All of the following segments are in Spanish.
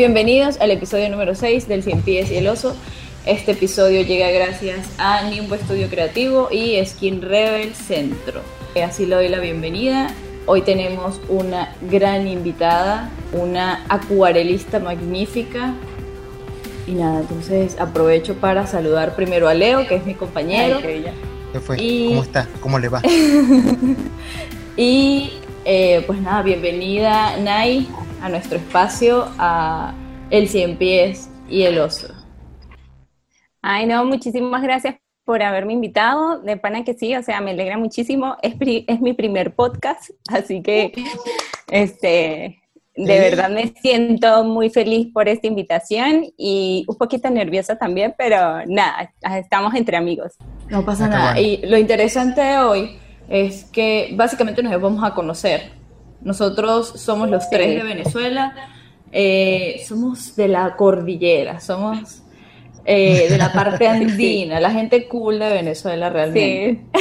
Bienvenidos al episodio número 6 del Cien Pies y el Oso. Este episodio llega gracias a Nimbo Estudio Creativo y Skin Rebel Centro. Así le doy la bienvenida. Hoy tenemos una gran invitada, una acuarelista magnífica. Y nada, entonces aprovecho para saludar primero a Leo, que es mi compañero. ¿Qué fue? ¿Cómo está? ¿Cómo le va? y eh, pues nada, bienvenida Nay a nuestro espacio, a El Cien Pies y el Oso. Ay, no, muchísimas gracias por haberme invitado. De pana que sí, o sea, me alegra muchísimo. Es, es mi primer podcast, así que este, de verdad me siento muy feliz por esta invitación y un poquito nerviosa también, pero nada, estamos entre amigos. No pasa nada. Y lo interesante de hoy es que básicamente nos vamos a conocer. Nosotros somos los tres de Venezuela, eh, somos de la cordillera, somos eh, de la parte andina, la gente cool de Venezuela realmente.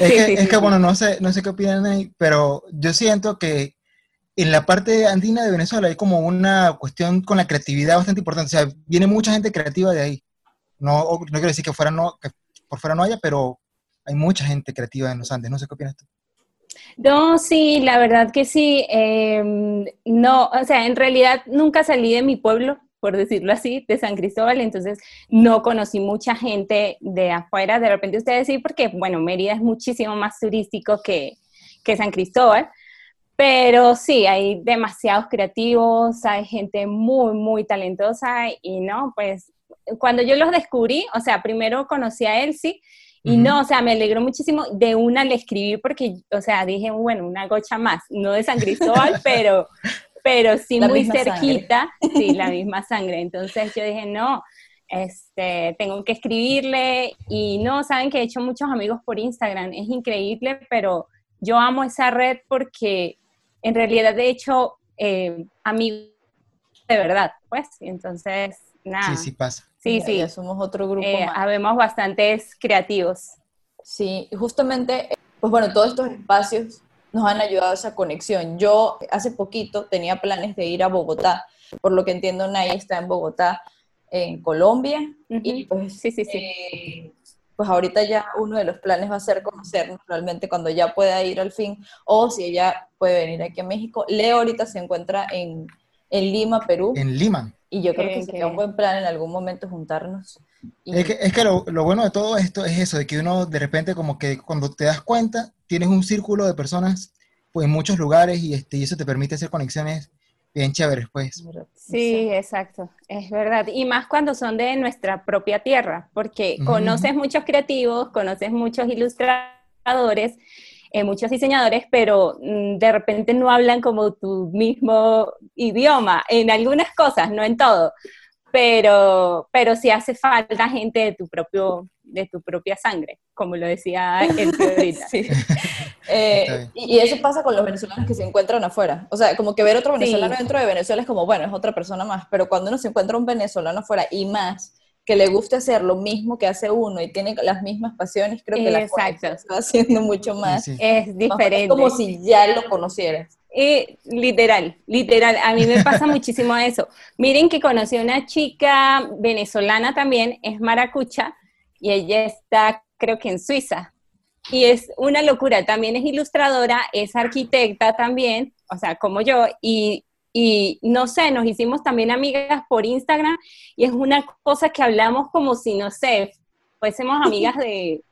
Es, que, bueno, no sé, no sé qué opinan ahí, pero yo siento que en la parte andina de Venezuela hay como una cuestión con la creatividad bastante importante. O sea, viene mucha gente creativa de ahí. No, no quiero decir que, fuera no, que por fuera no haya, pero hay mucha gente creativa en los Andes. No sé qué opinas tú. No, sí, la verdad que sí. Em, no, o sea, en realidad nunca salí de mi pueblo, por decirlo así, de San Cristóbal, entonces no conocí mucha gente de afuera. De repente ustedes sí, porque, bueno, Mérida es muchísimo más turístico que, que San Cristóbal. Pero sí, hay demasiados creativos, hay gente muy, muy talentosa y no, pues cuando yo los descubrí, o sea, primero conocí a Elsie y no, o sea, me alegró muchísimo. De una le escribí porque, o sea, dije, bueno, una gocha más, no de San Cristóbal, pero, pero sí muy cerquita, sí, la misma sangre. Entonces yo dije, no, este, tengo que escribirle y no, saben que he hecho muchos amigos por Instagram, es increíble, pero yo amo esa red porque en realidad he hecho eh, amigos de verdad, pues, entonces, nada. Sí, sí pasa. Sí, sí. Ya somos otro grupo. Eh, Habemos bastantes creativos. Sí, justamente, pues bueno, todos estos espacios nos han ayudado a esa conexión. Yo hace poquito tenía planes de ir a Bogotá, por lo que entiendo, Nay está en Bogotá, en Colombia, y pues sí, sí, sí. Eh, pues ahorita ya uno de los planes va a ser conocernos realmente cuando ya pueda ir al fin, o si ella puede venir aquí a México. Leo ahorita se encuentra en, en Lima, Perú. En Lima. Y yo creo que sería un buen plan en algún momento juntarnos. Es que, es que lo, lo, bueno de todo esto es eso, de que uno de repente como que cuando te das cuenta, tienes un círculo de personas pues, en muchos lugares y, este, y eso te permite hacer conexiones bien chéveres, pues. Sí, exacto, es verdad. Y más cuando son de nuestra propia tierra, porque conoces muchos creativos, conoces muchos ilustradores, eh, muchos diseñadores, pero mm, de repente no hablan como tu mismo idioma, en algunas cosas, no en todo, pero, pero sí hace falta gente de tu propio de tu propia sangre, como lo decía el sí. eh, y, eso pasa con los venezolanos que se encuentran afuera. O sea, como que ver otro venezolano dentro de Venezuela es como, bueno, es otra persona más, pero cuando uno se encuentra un venezolano afuera y más que le guste hacer lo mismo que hace uno y tiene las mismas pasiones, creo que la cosa está haciendo mucho más. Es diferente. Es como si ya lo conocieras. literal, literal, a mí me pasa muchísimo eso. Miren que conocí a una chica venezolana también, es maracucha, y ella está, creo que en Suiza. Y es una locura, también es ilustradora, es arquitecta también, o sea, como yo, y y no sé, nos hicimos también amigas por Instagram y es una cosa que hablamos como si, no sé, fuésemos amigas de,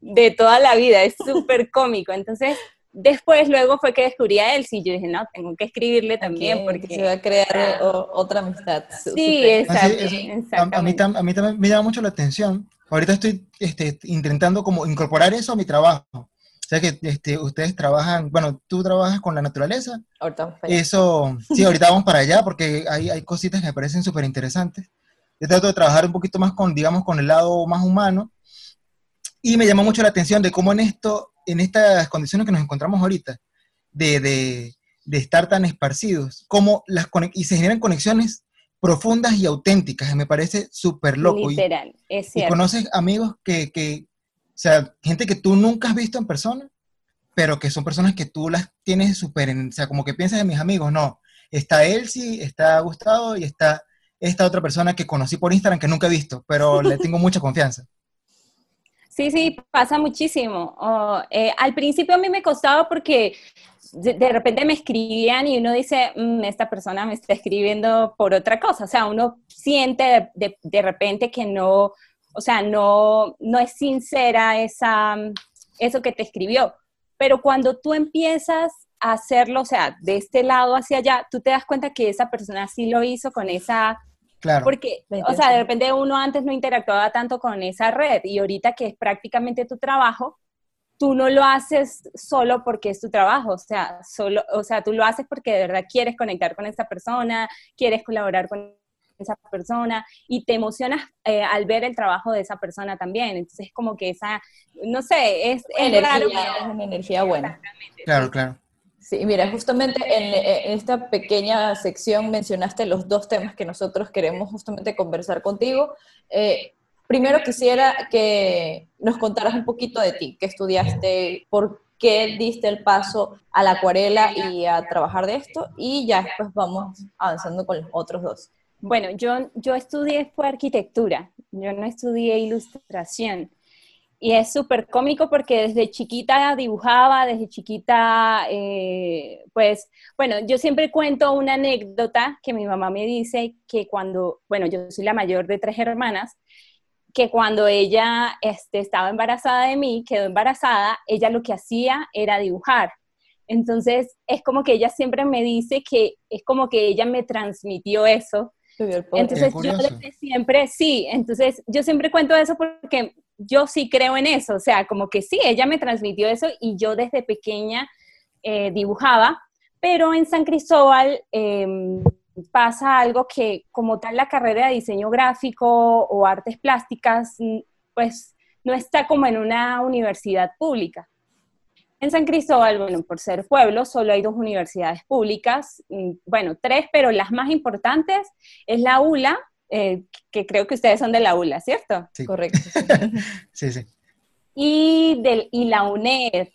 de toda la vida, es súper cómico. Entonces, después, luego fue que descubrí a él, y yo dije, no, tengo que escribirle también porque... Se va a crear otra amistad. Sí, exacto, a, mí, a mí también me llama mucho la atención. Ahorita estoy este, intentando como incorporar eso a mi trabajo. O sea que este, ustedes trabajan, bueno, tú trabajas con la naturaleza. Ahorita vamos para allá. Eso, sí, ahorita vamos para allá porque hay, hay cositas que me parecen súper interesantes. Yo trato de trabajar un poquito más con, digamos, con el lado más humano. Y me llama mucho la atención de cómo en esto, en estas condiciones que nos encontramos ahorita, de, de, de estar tan esparcidos, cómo las y se generan conexiones profundas y auténticas, me parece súper loco. Literal, es cierto. Y conoces amigos que, que, sea, gente que tú nunca has visto en persona, pero que son personas que tú las tienes súper, o sea, como que piensas en mis amigos, no. está Elsie, está Gustavo y está esta otra persona que conocí por Instagram que nunca he visto, pero le tengo mucha confianza. Sí, sí, pasa muchísimo. Eh, al principio a mí me costaba porque de, repente me escribían y uno dice, mm, esta persona me está escribiendo por otra cosa. O sea, uno siente de, de, repente que no, o sea, no, no es sincera esa, eso que te escribió. Pero cuando tú empiezas a hacerlo, o sea, de este lado hacia allá, tú te das cuenta que esa persona sí lo hizo con esa Claro. Porque, o sea, de repente uno antes no interactuaba tanto con esa red y ahorita que es prácticamente tu trabajo, tú no lo haces solo porque es tu trabajo, o sea, solo, o sea, tú lo haces porque de verdad quieres conectar con esa persona, quieres colaborar con esa persona y te emocionas eh, al ver el trabajo de esa persona también. Entonces es como que esa, no sé, es, energía, es una energía buena. Claro, claro. Sí, mira, justamente en, esta pequeña sección mencionaste los dos temas que nosotros queremos justamente conversar contigo. Eh, primero quisiera que nos contaras un poquito de ti, qué estudiaste, por qué diste el paso a la acuarela y a trabajar de esto, y ya después vamos avanzando con los otros dos. Bueno, yo, yo estudié fue arquitectura, yo no estudié ilustración. Y es súper cómico porque desde chiquita dibujaba, desde chiquita, eh, pues, bueno, yo siempre cuento una anécdota que mi mamá me dice que cuando, bueno, yo soy la mayor de tres hermanas, que cuando ella este, estaba embarazada de mí, quedó embarazada, ella lo que hacía era dibujar. Entonces, es como que ella siempre me dice que es como que ella me transmitió eso. Entonces, yo desde siempre, sí, entonces yo siempre cuento eso porque yo sí creo en eso, o sea, como que sí, ella me transmitió eso y yo desde pequeña eh, dibujaba, pero en San Cristóbal em, pasa algo que como tal la carrera de diseño gráfico o artes plásticas, mm, pues no está como en una universidad pública. En San Cristóbal, bueno, por ser pueblo, solo hay dos universidades públicas, mm, bueno, tres, pero las más importantes es la ULA, eh, que creo que ustedes son de la ULA, ¿cierto? Sí. Correcto. sí, sí. Y, del, y la UNED,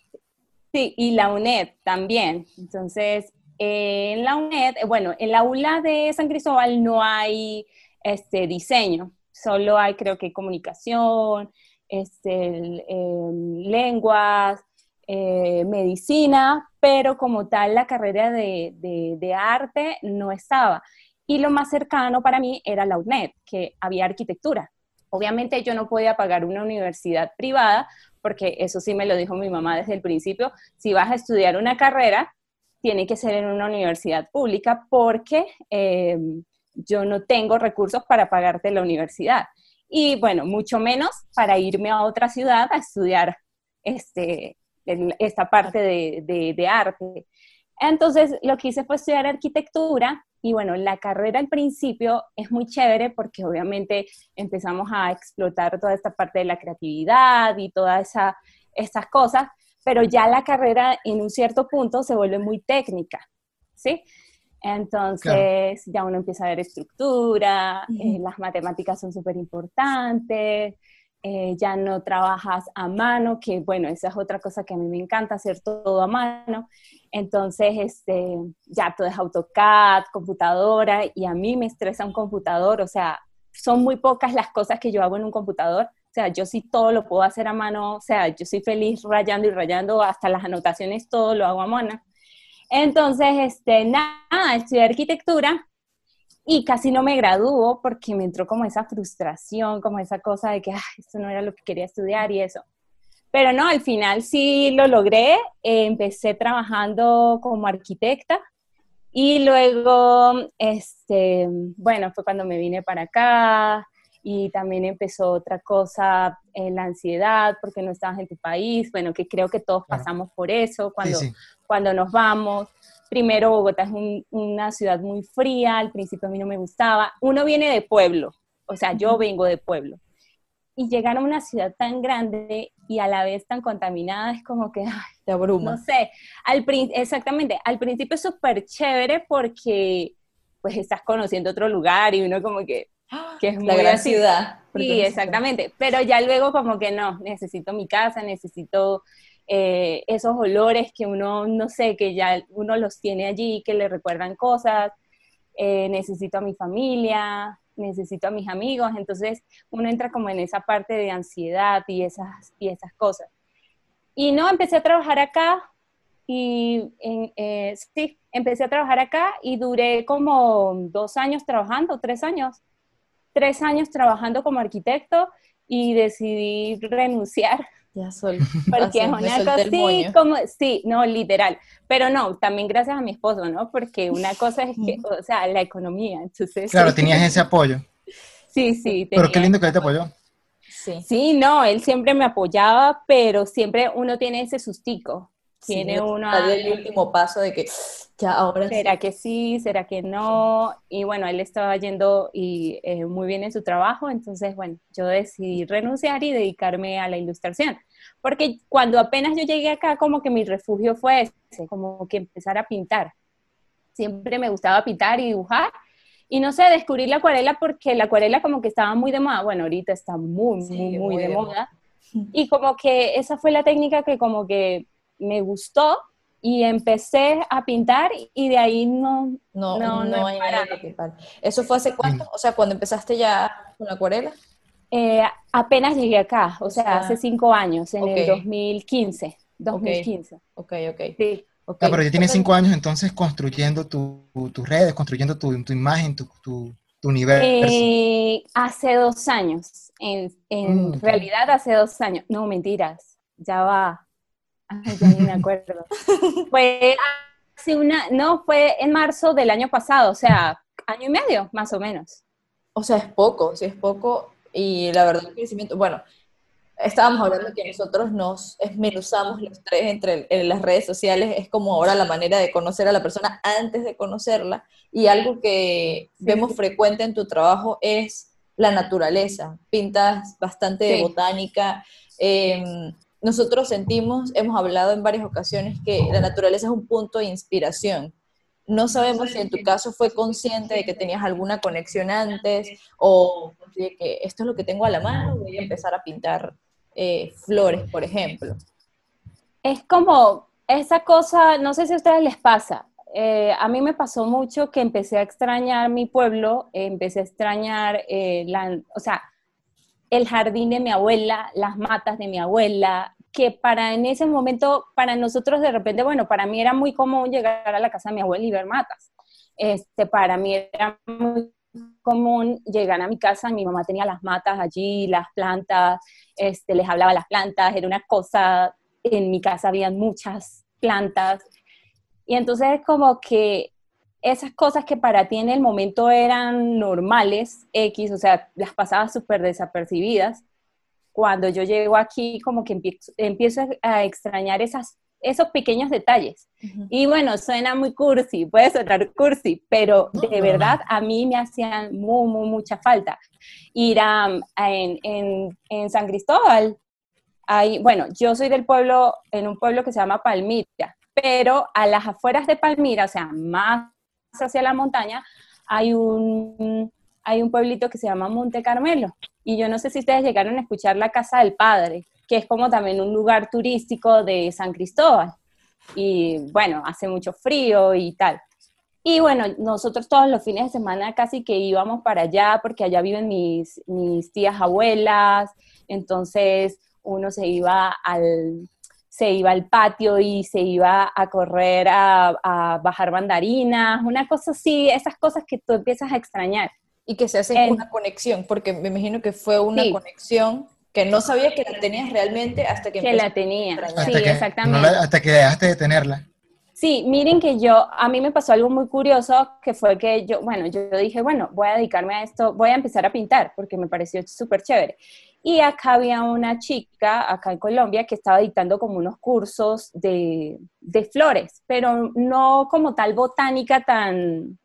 sí, y la UNED también. Entonces, en la UNED, eh, bueno, en la ULA de San Cristóbal no hay este, diseño, solo hay creo que comunicación, este, em, lenguas, eh, medicina, pero como tal la carrera de, de, de, arte no estaba y lo más cercano para mí era la UNED, que había arquitectura. Obviamente yo no podía pagar una universidad privada, porque eso sí me lo dijo mi mamá desde el principio, si vas a estudiar una carrera, tiene que ser en una universidad pública porque eh, yo no tengo recursos para pagarte la universidad. Y bueno, mucho menos para irme a otra ciudad a estudiar este, esta parte de, de arte. Entonces, lo que hice fue estudiar arquitectura y bueno, la carrera al principio es muy chévere porque obviamente empezamos a explotar toda esta parte de la creatividad y todas esa, esas cosas, pero ya la carrera en un cierto punto se vuelve muy técnica, ¿sí? Entonces ya uno empieza a ver estructura, eh, las matemáticas son súper importantes, eh, ya no trabajas a mano, que bueno, esa es otra cosa que a mí me encanta, hacer todo a mano. Entonces, este, ya todo es AutoCAD, computadora, y a mí me estresa un computador, o sea, son muy pocas las cosas que yo hago en un computador. O sea, yo sí todo lo puedo hacer a mano, o sea, yo soy feliz rayando y rayando, hasta las anotaciones todo lo hago a mano. Entonces, este, nada, estudié arquitectura y casi no me graduó porque me entró como esa frustración, como esa cosa de que, esto no era lo que quería estudiar y eso. Pero no, al final sí lo logré. empecé trabajando como arquitecta y luego, este, bueno, fue cuando me vine para acá y también empezó otra cosa, en la ansiedad porque no estabas en tu país. Bueno, que creo que todos pasamos por eso cuando, cuando nos vamos. Primero, Bogotá es una ciudad muy fría, al principio a mí no me gustaba. Uno viene de pueblo, o sea, yo vengo de pueblo. Y llegar a una ciudad tan grande y a la vez tan contaminada es como que, ay, te abruma. No sé, al, exactamente, al principio es súper chévere porque pues estás conociendo otro lugar y uno como que, que es la gran ciudad. Sí, exactamente, pero ya luego como que no, necesito mi casa, necesito eh, esos olores que uno, no sé, que ya uno los tiene allí, que le recuerdan cosas, eh, necesito a mi familia, necesito a mis amigos, entonces uno entra como en esa parte de ansiedad y esas, y esas cosas. Y no, empecé a trabajar acá y eh, sí, empecé a trabajar acá y duré como dos años trabajando, tres años, tres años trabajando como arquitecto y decidí renunciar. Ya soy. Porque es una cosa así como, sí, no, literal. Pero no, también gracias a mi esposo, ¿no? Porque una cosa es que, o sea, la economía, entonces. Claro, tenías ese apoyo. Sí, sí. Pero qué lindo que él te apoyó. Sí. sí, no, él siempre me apoyaba, pero siempre uno tiene ese sustico tiene uno el último paso de que ya ahora será que sí será que no y bueno él estaba yendo y eh, muy bien en su trabajo entonces bueno yo decidí renunciar y dedicarme a la ilustración. Porque cuando apenas yo llegué acá como que mi refugio fue ese como que empezar a pintar. Siempre me gustaba pintar y dibujar. Y no sé descubrí la acuarela porque la acuarela como que estaba muy de moda. Bueno ahorita está muy muy muy, de, moda. Y como que esa fue la técnica que como que me gustó y empecé a pintar y de ahí no no no, no, hay nada que ¿Eso fue hace cuánto? O sea, cuando empezaste ya con la acuarela. Eh, apenas llegué acá, o sea, hace cinco años, en el 2015. 2015. Ok, ok. Sí. Okay. Ah, pero ya tienes cinco años entonces construyendo tus redes, construyendo tu, imagen, tu, tu, universo. Eh, hace dos años, en, en mm, realidad hace dos años. No, mentiras, ya va ya ni me acuerdo. fue hace una, no, fue en marzo del año pasado, o sea, año y medio, más o menos. O sea, es poco, sí es poco. Y la verdad, el crecimiento, bueno, estábamos hablando que nosotros nos esmenuzamos los tres entre en las redes sociales, es como ahora la manera de conocer a la persona antes de conocerla. Y algo que vemos frecuente en tu trabajo es la naturaleza. Pintas bastante de botánica. Eh, nosotros sentimos, hemos hablado en varias ocasiones que la naturaleza es un punto de inspiración. No sabemos si en tu caso fue consciente de que tenías alguna conexión antes o de que esto es lo que tengo a la mano, voy a empezar a pintar eh, flores, por ejemplo. Es como esa cosa, no sé si a ustedes les pasa, eh, a mí me pasó mucho que empecé a extrañar mi pueblo, empecé a extrañar, eh, o sea, el jardín de mi abuela, las matas de mi abuela, que para en ese momento, para nosotros de repente, bueno, para mí era muy común llegar a la casa de mi abuela y ver matas. Este, para mí era muy común llegar a mi casa, mi mamá tenía las matas allí, las plantas, este, les hablaba las plantas, era una cosa, en mi casa habían muchas plantas. Y entonces es como que esas cosas que para ti en el momento eran normales, X, o sea, las pasaba súper desapercibidas, cuando yo llego aquí como que empiezo, a extrañar esas, esos pequeños detalles. Y bueno, suena muy cursi, puede sonar cursi, pero de verdad a mí me hacían muy, muy, mucha falta. Ir a, en, en, en, San Cristóbal, hay, bueno, yo soy del pueblo, en un pueblo que se llama Palmira, pero a las afueras de Palmira, o sea, más hacia la montaña, hay un, hay un pueblito que se llama Monte Carmelo. Y yo no sé si ustedes llegaron a escuchar la Casa del Padre, que es como también un lugar turístico de San Cristóbal. Y bueno, hace mucho frío y tal. Y bueno, nosotros todos los fines de semana casi que íbamos para allá porque allá viven mis, mis tías abuelas, entonces uno se iba al, se iba al patio y se iba a correr a, bajar mandarinas, una cosa así, esas cosas que tú empiezas a extrañar. Y que se hace una conexión, porque me imagino que fue una conexión que no sabía que la tenías realmente hasta que... Que la tenía, sí, exactamente. hasta que dejaste de tenerla. Sí, miren que yo, a mí me pasó algo muy curioso, que fue que yo, bueno, yo dije, bueno, voy a dedicarme a esto, voy a empezar a pintar, porque me pareció súper chévere. Y acá había una chica, acá en Colombia, que estaba dictando como unos cursos de, de flores, pero no como tal botánica tan,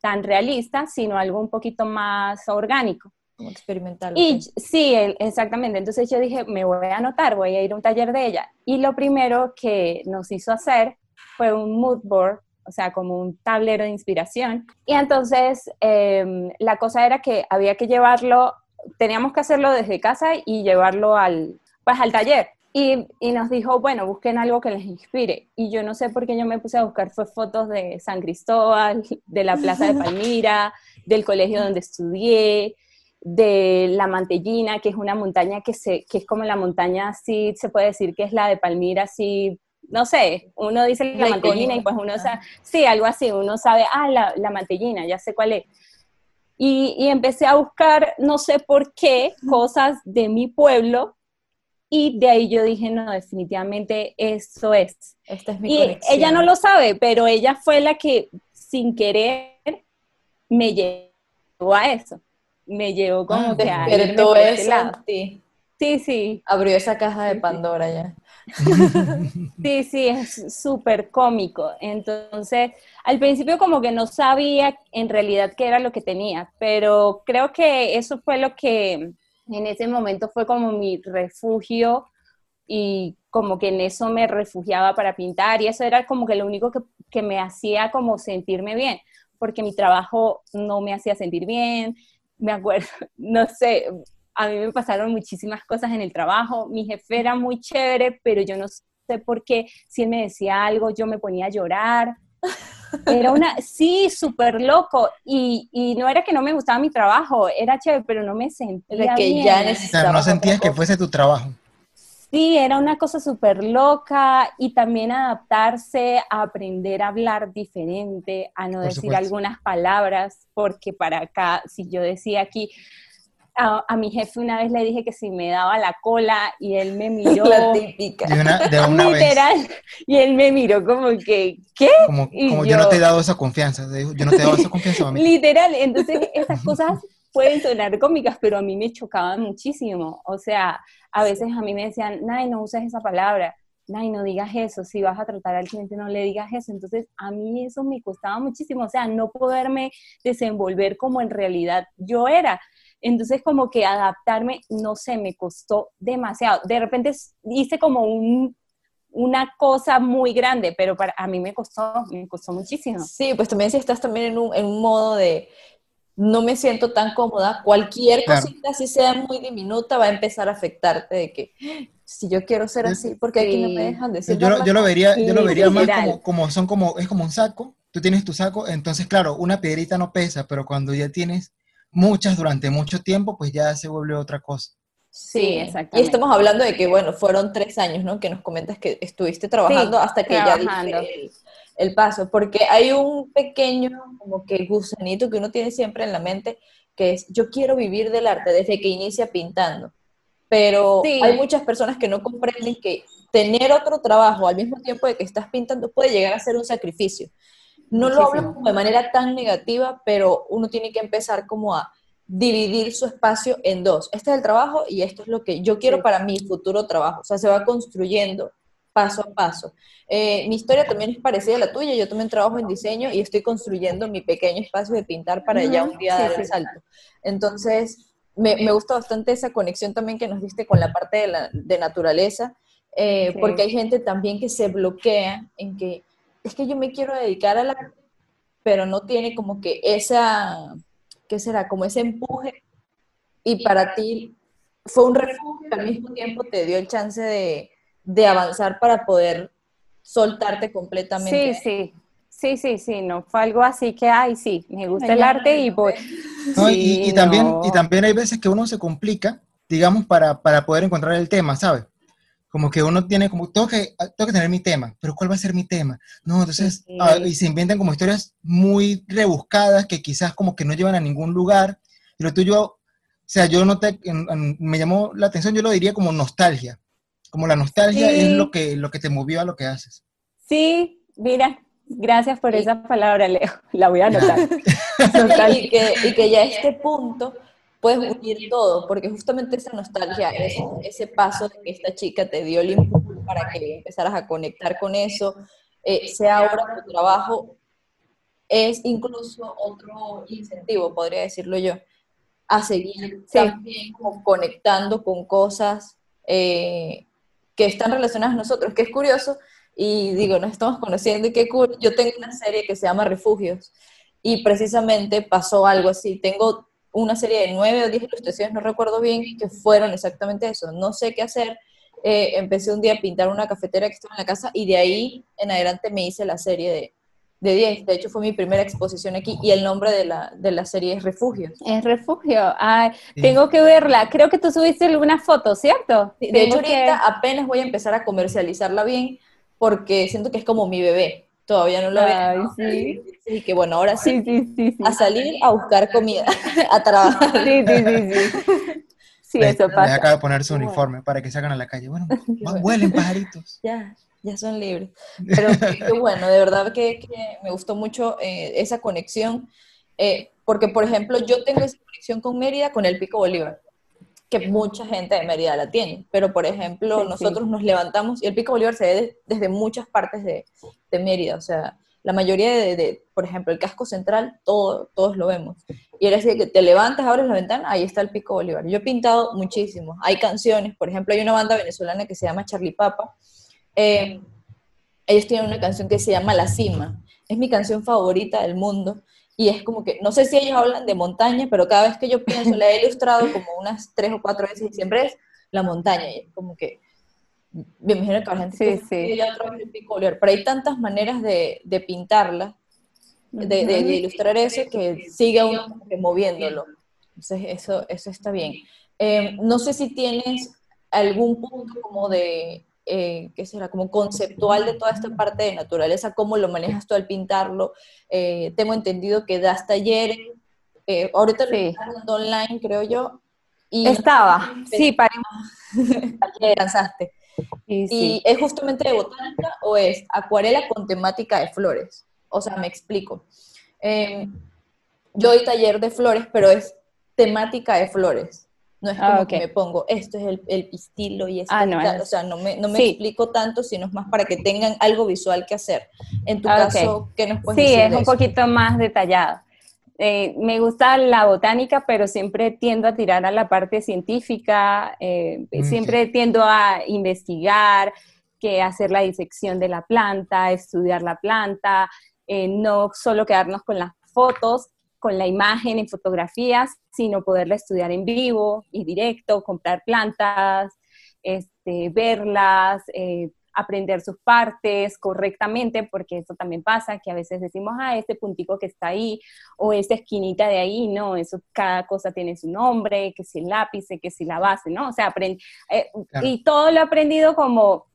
tan realista, sino algo un poquito más orgánico. Como experimental. Y sí, exactamente. Entonces yo dije, me voy a anotar, voy a ir a un taller de ella. Y lo primero que nos hizo hacer fue un mood board, o sea, como un tablero de inspiración. Y entonces em, la cosa era que había que llevarlo teníamos que hacerlo desde casa y llevarlo al, pues, al taller. Y, y, nos dijo, bueno, busquen algo que les inspire. Y yo no sé por qué yo me puse a buscar fue fotos de San Cristóbal, de la Plaza de Palmira, del colegio donde estudié, de la Mantellina, que es una montaña que, se, que es como la montaña, sí, se puede decir que es la de Palmira, así, no sé, uno dice la, Mantellina y pues uno sabe, sí, algo así, uno sabe, ah, la, la Mantellina, ya sé cuál es. Y, y, empecé a buscar, no sé por qué, cosas de mi pueblo y de ahí yo dije, no, definitivamente eso es. Esta es mi y ella no lo sabe, pero ella fue la que sin querer me llevó a eso. Me llevó como ah, que a eso sí. Sí, sí. Abrió esa caja de Pandora ya. Sí, sí, es súper cómico. Entonces, al principio como que no sabía en realidad qué era lo que tenía, pero creo que eso fue lo que en ese momento fue como mi refugio y como que en eso me refugiaba para pintar y eso era como que lo único que, que me hacía como sentirme bien, porque mi trabajo no me hacía sentir bien, me acuerdo, no sé, a mí me pasaron muchísimas cosas en el trabajo, mi jefe era muy chévere, pero yo no sé por qué, si él me decía algo, yo me ponía a llorar, era una, sí, súper loco. Y, y, no era que no me gustaba mi trabajo, era chévere, pero no me sentía que bien. ya necesitaba. no sentías que fuese tu trabajo. Sí, era una cosa súper loca y también adaptarse a aprender a hablar diferente, a no decir algunas palabras, porque para acá, si yo decía aquí, a, mi jefe una vez le dije que si me daba la cola y él me miró. La típica. De una, de una literal. Vez. Y él me miró como que, ¿qué? Como, como yo, yo, no te he dado esa confianza. Yo no te he dado esa confianza a mí. Literal. Entonces, esas cosas pueden sonar cómicas, pero a mí me chocaban muchísimo. O sea, a veces a mí me decían, Nay, no uses esa palabra. Nay, no digas eso. Si vas a tratar al cliente, no le digas eso. Entonces, a mí eso me costaba muchísimo. O sea, no poderme desenvolver como en realidad yo era. Entonces como que adaptarme, no sé, me costó demasiado. De repente hice como un, una cosa muy grande, pero para a mí me costó, me costó muchísimo. Sí, pues también si estás también en un, en un modo de no me siento tan cómoda, cualquier claro. cosita, si sea muy diminuta, va a empezar a afectarte de que si yo quiero ser así, porque aquí no me dejan decir. Yo, yo, lo vería, yo lo vería más como, como, son como, es como un saco, tú tienes tu saco, entonces claro, una piedrita no pesa, pero cuando ya tienes muchas durante mucho tiempo, pues ya se vuelve otra cosa. Sí, exactamente. Y estamos hablando de que, bueno, fueron tres años, ¿no? Que nos comentas que estuviste trabajando sí, hasta que trabajando. ya diste el, el, paso, porque hay un pequeño, como que gusanito que uno tiene siempre en la mente, que es, yo quiero vivir del arte desde que inicia pintando, pero sí. hay muchas personas que no comprenden que tener otro trabajo al mismo tiempo de que estás pintando puede llegar a ser un sacrificio. No lo hablo como de manera tan negativa, pero uno tiene que empezar como a dividir su espacio en dos. Este es el trabajo y esto es lo que yo quiero sí. para mi futuro trabajo. O sea, se va construyendo paso a paso. Eh, mi historia también es parecida a la tuya. Yo también trabajo en diseño y estoy construyendo mi pequeño espacio de pintar para ya un día sí, dar el salto. Entonces, me, me, gusta bastante esa conexión también que nos diste con la parte de, la, de naturaleza, eh, porque hay gente también que se bloquea en que es que yo me quiero dedicar al arte, pero no tiene como que esa, ¿qué será? Como ese empuje. Y para ti fue un refugio, al mismo tiempo te dio el chance de, de avanzar para poder soltarte completamente. Sí, sí. Sí, sí, sí, no fue algo así que, ay, sí, me gusta el arte y voy. No, sí, y, y, también, no. y también hay veces que uno se complica, digamos, para, para poder encontrar el tema, ¿sabes? Como que uno tiene como, tengo que, tengo que tener mi tema, pero ¿cuál va a ser mi tema? No, entonces, uh, y se inventan como historias muy rebuscadas que quizás como que no llevan a ningún lugar, y lo tuyo, o sea, yo no te, en, en, me llamó la atención, yo lo diría como nostalgia, como la nostalgia sí. es lo que, lo que te movió a lo que haces. Sí, mira, gracias por sí. esa palabra, Leo, la voy a anotar. y, que, y que ya a este punto puedes unir todo, porque justamente esa nostalgia, es ese paso que esta chica te dio el impulso para que empezaras a conectar con eso, eh, sea ahora tu trabajo, es incluso otro incentivo, podría decirlo yo, a seguir sí. también como conectando con cosas eh, que están relacionadas a nosotros, que es curioso, y digo, nos estamos conociendo y qué cool, yo tengo una serie que se llama Refugios, y precisamente pasó algo así, tengo una serie de nueve o diez ilustraciones, no recuerdo bien, que fueron exactamente eso. No sé qué hacer eh, empecé un día a pintar una cafetera que estaba en la casa y de ahí en adelante me hice la serie de, de 10. De hecho, fue mi primera exposición aquí y el nombre de la, de la serie es Refugio. Es Refugio. Ay, Tengo que verla. Creo que tú subiste alguna foto, ¿cierto? de hecho, ahorita apenas voy a empezar a comercializarla bien porque siento que es como mi bebé. Todavía no lo veo. Sí. Y que bueno, ahora sí, a salir a buscar comida, a trabajar. Sí, sí, sí, sí. Sí, eso pasa. acaba de poner su uniforme para que salgan a la calle. Bueno, huelen pajaritos. Ya, ya son libres. Pero qué bueno, de verdad que, me gustó mucho eh, esa conexión. Eh, porque, por ejemplo, yo tengo esa conexión con Mérida, con el Pico Bolívar que mucha gente de Mérida la tiene, pero por ejemplo nosotros nos levantamos y el Pico Bolívar se ve desde muchas partes de, de, Mérida, o sea, la mayoría de, por ejemplo, el casco central, todo, todos lo vemos. Y era así que te levantas, abres la ventana, ahí está el Pico Bolívar. Yo he pintado muchísimo, hay canciones, por ejemplo, hay una banda venezolana que se llama Charlie Papa, eh, ellos tienen una canción que se llama La Cima, es mi canción favorita del mundo, y es como que, no sé si ellos hablan de montaña, pero cada vez que yo pienso, la he ilustrado como unas tres o cuatro veces y siempre es la montaña, y es como que, me imagino que la gente sí, sí. pico pero hay tantas maneras de, de pintarla, de, de, ilustrar eso, que sigue uno moviéndolo. Entonces, eso, eso está bien. Eh, no sé si tienes algún punto como de, eh, ¿qué será? Como conceptual de toda esta parte de naturaleza, cómo lo manejas tú al pintarlo. Eh, tengo entendido que das talleres, eh, ahorita lo estás dando online, creo yo. Y Estaba, sí, para... lanzaste. ¿Y es justamente de botánica o es acuarela con temática de flores? O sea, me explico. yo doy taller de flores, pero es temática de flores. No es ah, como que me pongo, esto es el, pistilo y esto ah, no, o sea, no me, no me explico tanto, sino es más para que tengan algo visual que hacer. En tu ah, caso, ¿qué nos puedes decir? Sí, es un poquito más detallado. Eh, me gusta la botánica, pero siempre tiendo a tirar a la parte científica, eh, mm, siempre tiendo a investigar, que hacer la disección de la planta, estudiar la planta, eh, no solo quedarnos con las fotos, con la imagen en fotografías, sino poderla estudiar en vivo y directo, comprar plantas, este, verlas, eh, aprender sus partes correctamente, porque eso también pasa, que a veces decimos, ah, este puntico que está ahí, o esta esquinita de ahí, no, eso cada cosa tiene su nombre, que si el lápiz, que si la base, ¿no? O sea, aprend eh, y todo lo he aprendido como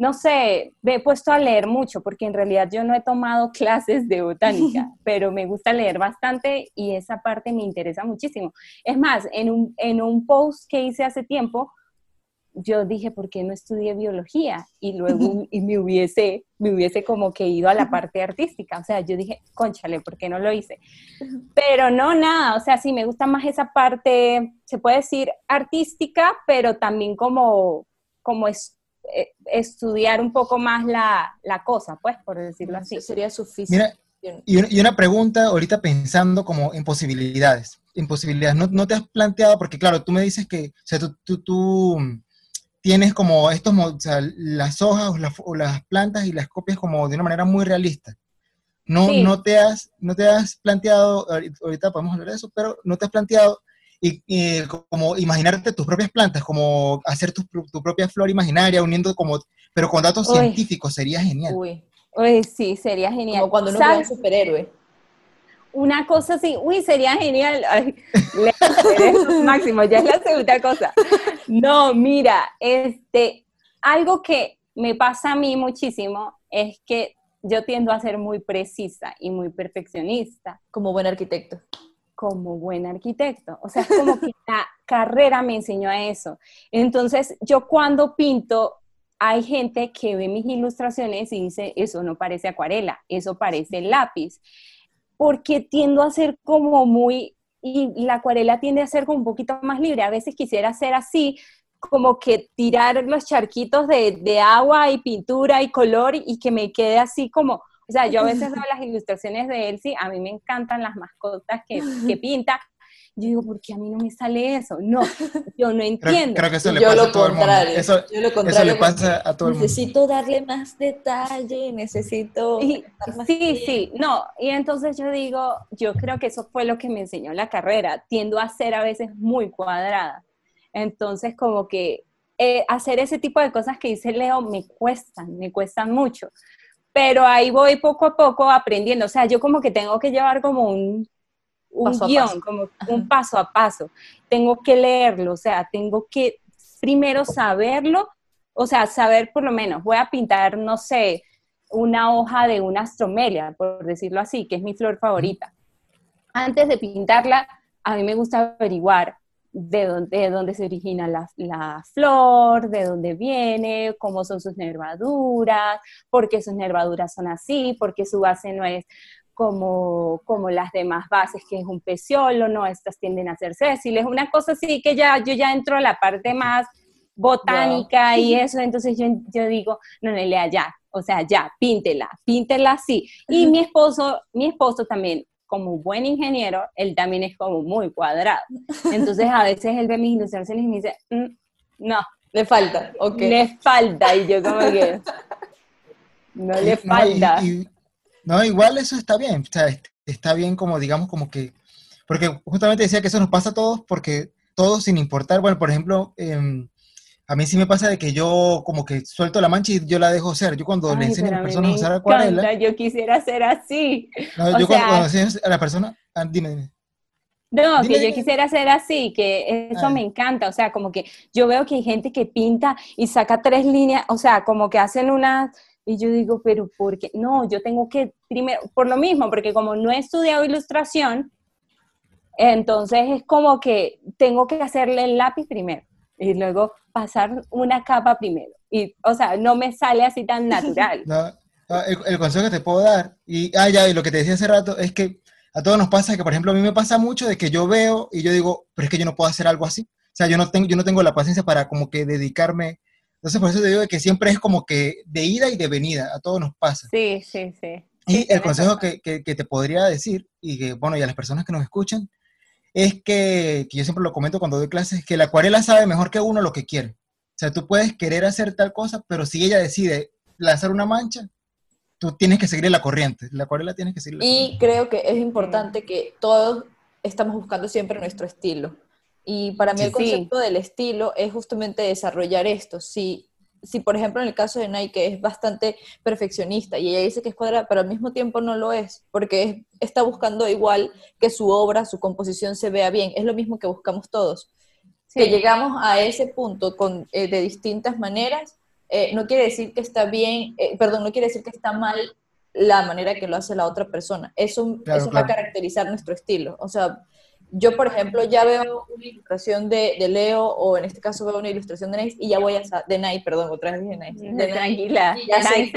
no sé, me he puesto a leer mucho porque en realidad yo no he tomado clases de botánica, pero me gusta leer bastante y esa parte me interesa muchísimo. Es más, en un, en un post que hice hace tiempo, yo dije, ¿por qué no estudié biología? Y luego y me, hubiese, me hubiese como que ido a la parte artística. O sea, yo dije, conchale, ¿por qué no lo hice? Pero no, nada, o sea, sí, me gusta más esa parte, se puede decir artística, pero también como, como es, eh, estudiar un poco más la, la, cosa, pues, por decirlo así. Sería suficiente. y, una pregunta ahorita pensando como en posibilidades. En posibilidades, ¿no, no te has planteado? Porque claro, tú me dices que, o sea, tú, tú, tú tienes como estos, o sea, las hojas o las, plantas y las copias como de una manera muy realista. No, no, te has, no te has planteado, ahorita podemos hablar de eso, pero no te has planteado y, como imaginarte tus propias plantas, como hacer tu, tu, propia flor imaginaria, uniendo como, pero con datos científicos, sería genial. Uy. sí, sería genial. Como cuando uno ve un superhéroe. Una cosa así, uy, sería genial. máximo, ya es la segunda cosa. No, mira, este, algo que me pasa a mí muchísimo es que yo tiendo a ser muy precisa y muy perfeccionista. Como buen arquitecto como buen arquitecto. O sea, es como que la carrera me enseñó a eso. Entonces, yo cuando pinto, hay gente que ve mis ilustraciones y dice, eso no parece acuarela, eso parece lápiz. Porque tiendo a ser como muy, y la acuarela tiende a ser como un poquito más libre. A veces quisiera hacer así, como que tirar los charquitos de, de agua y pintura y color y que me quede así como o sea, yo a veces veo las ilustraciones de Elsie, a mí me encantan las mascotas que, que pinta, yo digo, ¿por qué a mí no me sale eso? No, yo no entiendo. Creo, que eso le pasa a todo el mundo. Eso, yo lo contrario, eso le pasa a todo el mundo. Necesito darle más detalle, necesito... sí, sí, no, y entonces yo digo, yo creo que eso fue lo que me enseñó la carrera, tiendo a ser a veces muy cuadrada. Entonces, como que eh, hacer ese tipo de cosas que dice Leo me cuestan, me cuestan mucho. Pero ahí voy poco a poco aprendiendo. O sea, yo como que tengo que llevar como un, un guion, como un paso a paso. Tengo que leerlo, o sea, tengo que primero saberlo, o sea, saber por lo menos, voy a pintar, no sé, una hoja de una astromelia, por decirlo así, que es mi flor favorita. Antes de pintarla, a mí me gusta averiguar de dónde, dónde se origina la, la, flor, de dónde viene, cómo son sus nervaduras, por qué sus nervaduras son así, por qué su base no es como, como las demás bases, que es un peciolo, no, estas tienden a ser sésiles, una cosa así que ya yo ya entro a la parte más botánica y eso, entonces yo, yo digo, no, lea ya, o sea, ya, píntela, píntela así. Y mi esposo, mi esposo también, como buen ingeniero, él también es como muy cuadrado. Entonces a veces él ve mis ilustraciones y me dice, mm, no. Le falta, ok. Le falta, y yo como que, no le falta. No, igual eso está bien, o sea, está bien como, digamos, como que, porque justamente decía que eso nos pasa a todos, porque todos sin importar, bueno, por ejemplo, eh, a mí sí me pasa de que yo como que suelto la mancha y yo la dejo ser. Yo cuando le enseño a las personas a usar acuarela... Yo quisiera ser así. No, yo cuando, enseño a la persona... Ah, dime, dime. No, que yo quisiera ser así, que eso ah. me encanta, o sea, como que yo veo que hay gente que pinta y saca tres líneas, o sea, como que hacen unas, y yo digo, pero ¿por qué? No, yo tengo que, primero, por lo mismo, porque como no he estudiado ilustración, entonces es como que tengo que hacerle el lápiz primero y luego pasar una capa primero. Y, o sea, no me sale así tan natural. el, consejo que te puedo dar, y, ah, ya, y lo que te decía hace rato, es que a todos nos pasa que, por ejemplo, a mí me pasa mucho de que yo veo y yo digo, pero es que yo no puedo hacer algo así. O sea, yo no tengo, yo no tengo la paciencia para como que dedicarme. Entonces, por eso te digo que siempre es como que de ida y de venida, a todos nos pasa. Sí, sí, sí. Y el consejo que, que, que, te podría decir, y que, bueno, y a las personas que nos escuchan, es que, que yo siempre lo comento cuando doy clases, que la acuarela sabe mejor que uno lo que quiere. O sea, tú puedes querer hacer tal cosa, pero si ella decide lanzar una mancha, tú tienes que seguir la corriente. La acuarela tienes que seguir la Y creo que es importante que todos estamos buscando siempre nuestro estilo. Y para mí el concepto del estilo es justamente desarrollar esto. Si si por ejemplo en el caso de Nike es bastante perfeccionista y ella dice que es cuadrada, pero al mismo tiempo no lo es, porque está buscando igual que su obra, su composición se vea bien, es lo mismo que buscamos todos. Que llegamos a ese punto con, eh, de distintas maneras, eh, no quiere decir que está bien, eh, perdón, no quiere decir que está mal la manera que lo hace la otra persona. Eso, eso va a caracterizar nuestro estilo. O sea, yo, por ejemplo, ya veo una ilustración de, Leo, o en este caso veo una ilustración de Nice, y ya voy a de Nice, perdón, otra vez de Nice. De Tranquila. Y ya sé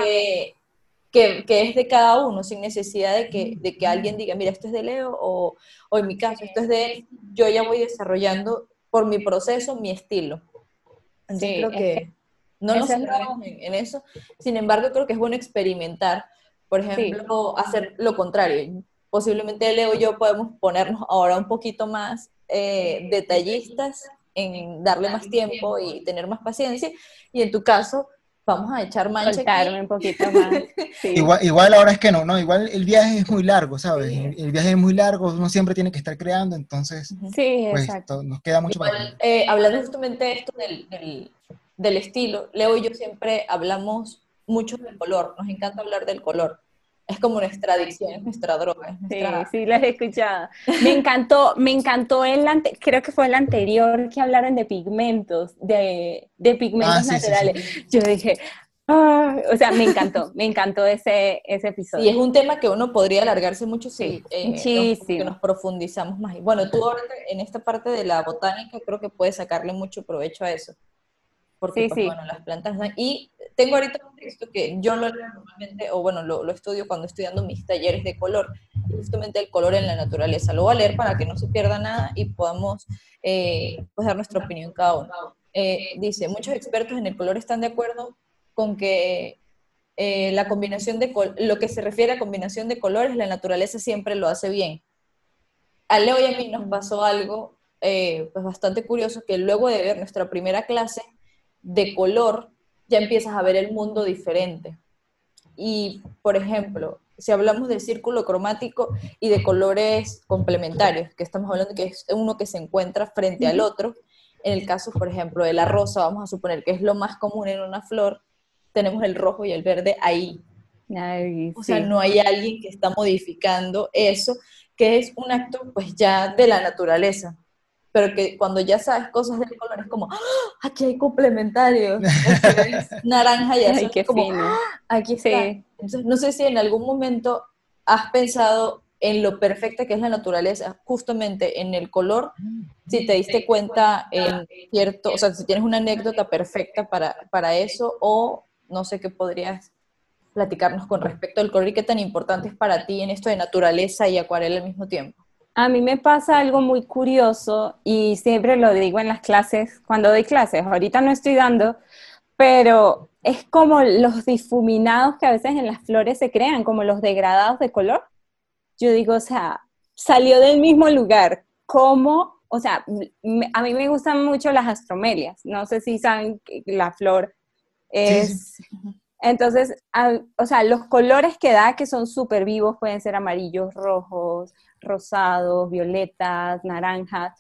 que, que, es de cada uno, sin necesidad de que, de que alguien diga, mira, esto es de Leo, o, o en mi caso, esto es de él. Yo ya voy desarrollando por mi proceso mi estilo. Entonces creo que no nos centramos en, en, eso. Sin embargo, creo que es bueno experimentar. Por ejemplo, hacer lo contrario posiblemente Leo y yo podemos ponernos ahora un poquito más eh, detallistas en darle más tiempo y tener más paciencia. Y en tu caso, vamos a echar mancha un poquito más. igual, igual ahora es que no, no, igual el viaje es muy largo, ¿sabes? El, viaje es muy largo, uno siempre tiene que estar creando, entonces sí, pues, nos queda mucho igual, eh, hablando justamente de esto del, del, del, estilo, Leo y yo siempre hablamos mucho del color, nos encanta hablar del color es como nuestra adicción, es nuestra droga. Sí, sí, lo he escuchado. Me encantó, me encantó el, creo que fue el anterior que hablaron de pigmentos, de, de pigmentos ah, naturales. Yo dije, ah", o sea, me encantó, me encantó ese, ese episodio. Y es un tema que uno podría alargarse mucho si eh, que nos profundizamos más. Bueno, tú ahora en esta parte de la botánica creo que puedes sacarle mucho provecho a eso porque pues, bueno, las plantas y tengo ahorita un texto que yo lo leo normalmente, o bueno, lo, lo, estudio cuando estoy dando mis talleres de color, justamente el color en la naturaleza. Lo voy a leer para que no se pierda nada y podamos eh, pues dar nuestra opinión cada uno. Eh, dice, muchos expertos en el color están de acuerdo con que eh, la combinación de lo que se refiere a combinación de colores, la naturaleza siempre lo hace bien. A Leo y a mí nos pasó algo pues bastante curioso, que luego de ver nuestra primera clase, de color, ya empiezas a ver el mundo diferente. Y, por ejemplo, si hablamos del círculo cromático y de colores complementarios, que estamos hablando que es uno que se encuentra frente al otro, en el caso, por ejemplo, de la rosa, vamos a suponer que es lo más común en una flor, tenemos el rojo y el verde ahí. o sea, no hay alguien que está modificando eso, que es un acto pues ya de la naturaleza pero que cuando ya sabes cosas del color es como, ¡Ah! aquí hay complementarios, naranja y así, qué como, ¡Ah! aquí está. Entonces, no sé si en algún momento has pensado en lo perfecta que es la naturaleza, justamente en el color, si te diste cuenta en cierto, o sea, si tienes una anécdota perfecta para, para eso, o no sé qué podrías platicarnos con respecto al color y qué tan importante es para ti en esto de naturaleza y acuarela al mismo tiempo. A mí me pasa algo muy curioso y siempre lo digo en las clases, cuando doy clases, ahorita no estoy dando, pero es como los difuminados que a veces en las flores se crean, como los degradados de color. Yo digo, o sea, salió del mismo lugar, ¿cómo? O sea, a mí me gustan mucho las astromelias, no sé si saben que la flor es... Entonces, o sea, los colores que da, que son súper vivos, pueden ser amarillos, rojos, rosados, violetas, naranjas.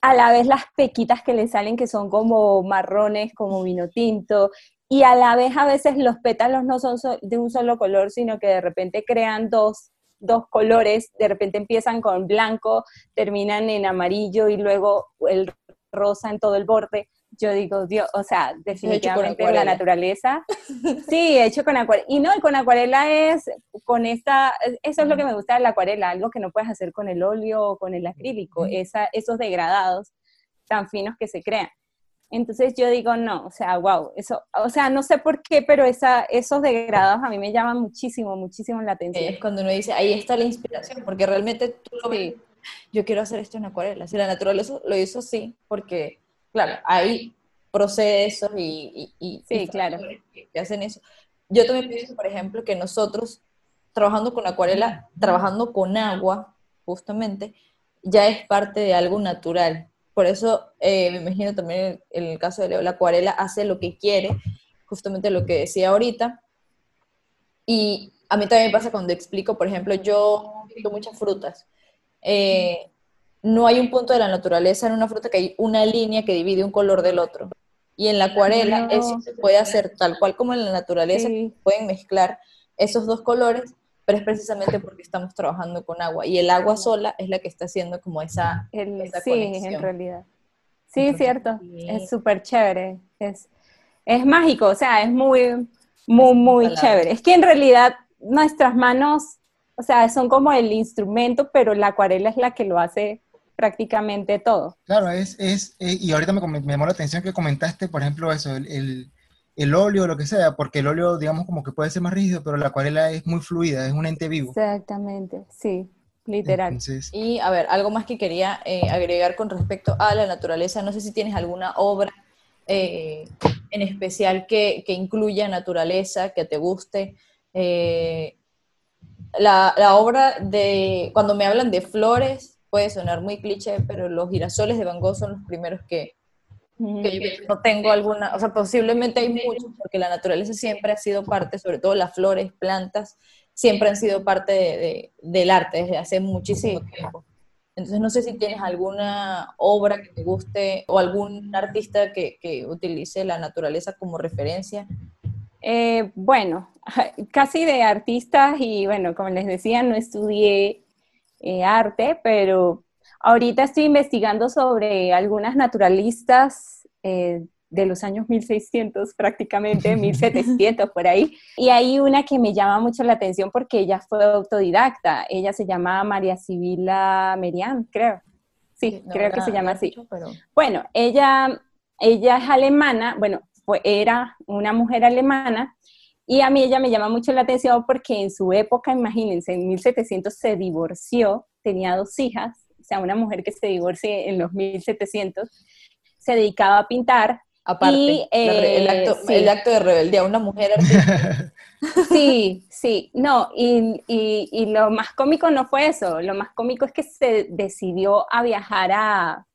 A la vez las pequitas que le salen, que son como marrones, como vino tinto. Y a la vez a veces los pétalos no son de un solo color, sino que de repente crean dos, dos colores. De repente empiezan con blanco, terminan en amarillo y luego el rosa en todo el borde yo digo, Dios, o sea, definitivamente la naturaleza. Sí, hecho con acuarela. Y no, y con acuarela es, con esta, eso es lo que me gusta de la acuarela, algo que no puedes hacer con el óleo o con el acrílico, esa, esos degradados tan finos que se crean. Entonces yo digo, no, o sea, wow, eso, o sea, no sé por qué, pero esa, esos degradados a mí me llaman muchísimo, muchísimo la atención. Es cuando uno dice, ahí está la inspiración, porque realmente tú lo ves, yo quiero hacer esto en acuarela. Si la naturaleza lo hizo, sí, porque claro, hay procesos y, sí, claro. que hacen eso. Yo también pienso, por ejemplo, que nosotros, trabajando con acuarela, trabajando con agua, justamente, ya es parte de algo natural. Por eso eh, me imagino también en el caso de Leo, la acuarela hace lo que quiere, justamente lo que decía ahorita. Y a mí también me pasa cuando explico, por ejemplo, yo pinto muchas frutas. Eh, no hay un punto de la naturaleza en una fruta que hay una línea que divide un color del otro. Y en la acuarela eso se puede hacer tal cual como en la naturaleza, pueden mezclar esos dos colores, pero es precisamente porque estamos trabajando con agua. Y el agua sola es la que está haciendo como esa, sí, en realidad. Sí, cierto. Es súper chévere. Es, es mágico, o sea, es muy, muy, muy chévere. Es que en realidad nuestras manos, o sea, son como el instrumento, pero la acuarela es la que lo hace prácticamente todo. Claro, es, es eh, y ahorita me, me, llamó la atención que comentaste, por ejemplo, eso, el, el, el óleo lo que sea, porque el óleo, digamos, como que puede ser más rígido, pero la acuarela es muy fluida, es un ente vivo. Exactamente, sí, literal. y a ver, algo más que quería eh, agregar con respecto a la naturaleza, no sé si tienes alguna obra eh, en especial que, que, incluya naturaleza, que te guste. la, la obra de, cuando me hablan de flores, puede sonar muy cliché, pero los girasoles de Van Gogh son los primeros que, que yo no tengo alguna, o sea, posiblemente hay muchos, porque la naturaleza siempre ha sido parte, sobre todo las flores, plantas, siempre han sido parte de, del arte desde hace muchísimo tiempo. Entonces no sé si tienes alguna obra que te guste o algún artista que, que utilice la naturaleza como referencia. Eh, bueno, casi de artistas y bueno, como les decía, no estudié eh, arte, pero ahorita estoy investigando sobre algunas naturalistas eh, de los años 1600 prácticamente, 1700 por ahí. Y hay una que me llama mucho la atención porque ella fue autodidacta. Ella se llama María Sibila Merian, creo. Sí, creo que se llama así. Bueno, ella, ella es alemana, bueno, era una mujer alemana y a mí ella me llama mucho la atención porque en su época, imagínense, en 1700 se divorció, tenía dos hijas, o sea, una mujer que se divorció en los 1700, se dedicaba a pintar. Aparte, el, acto, eh, el, acto, de rebeldía, una mujer Sí, sí, no, y, y, y, lo más cómico no fue eso, lo más cómico es que se decidió a viajar a,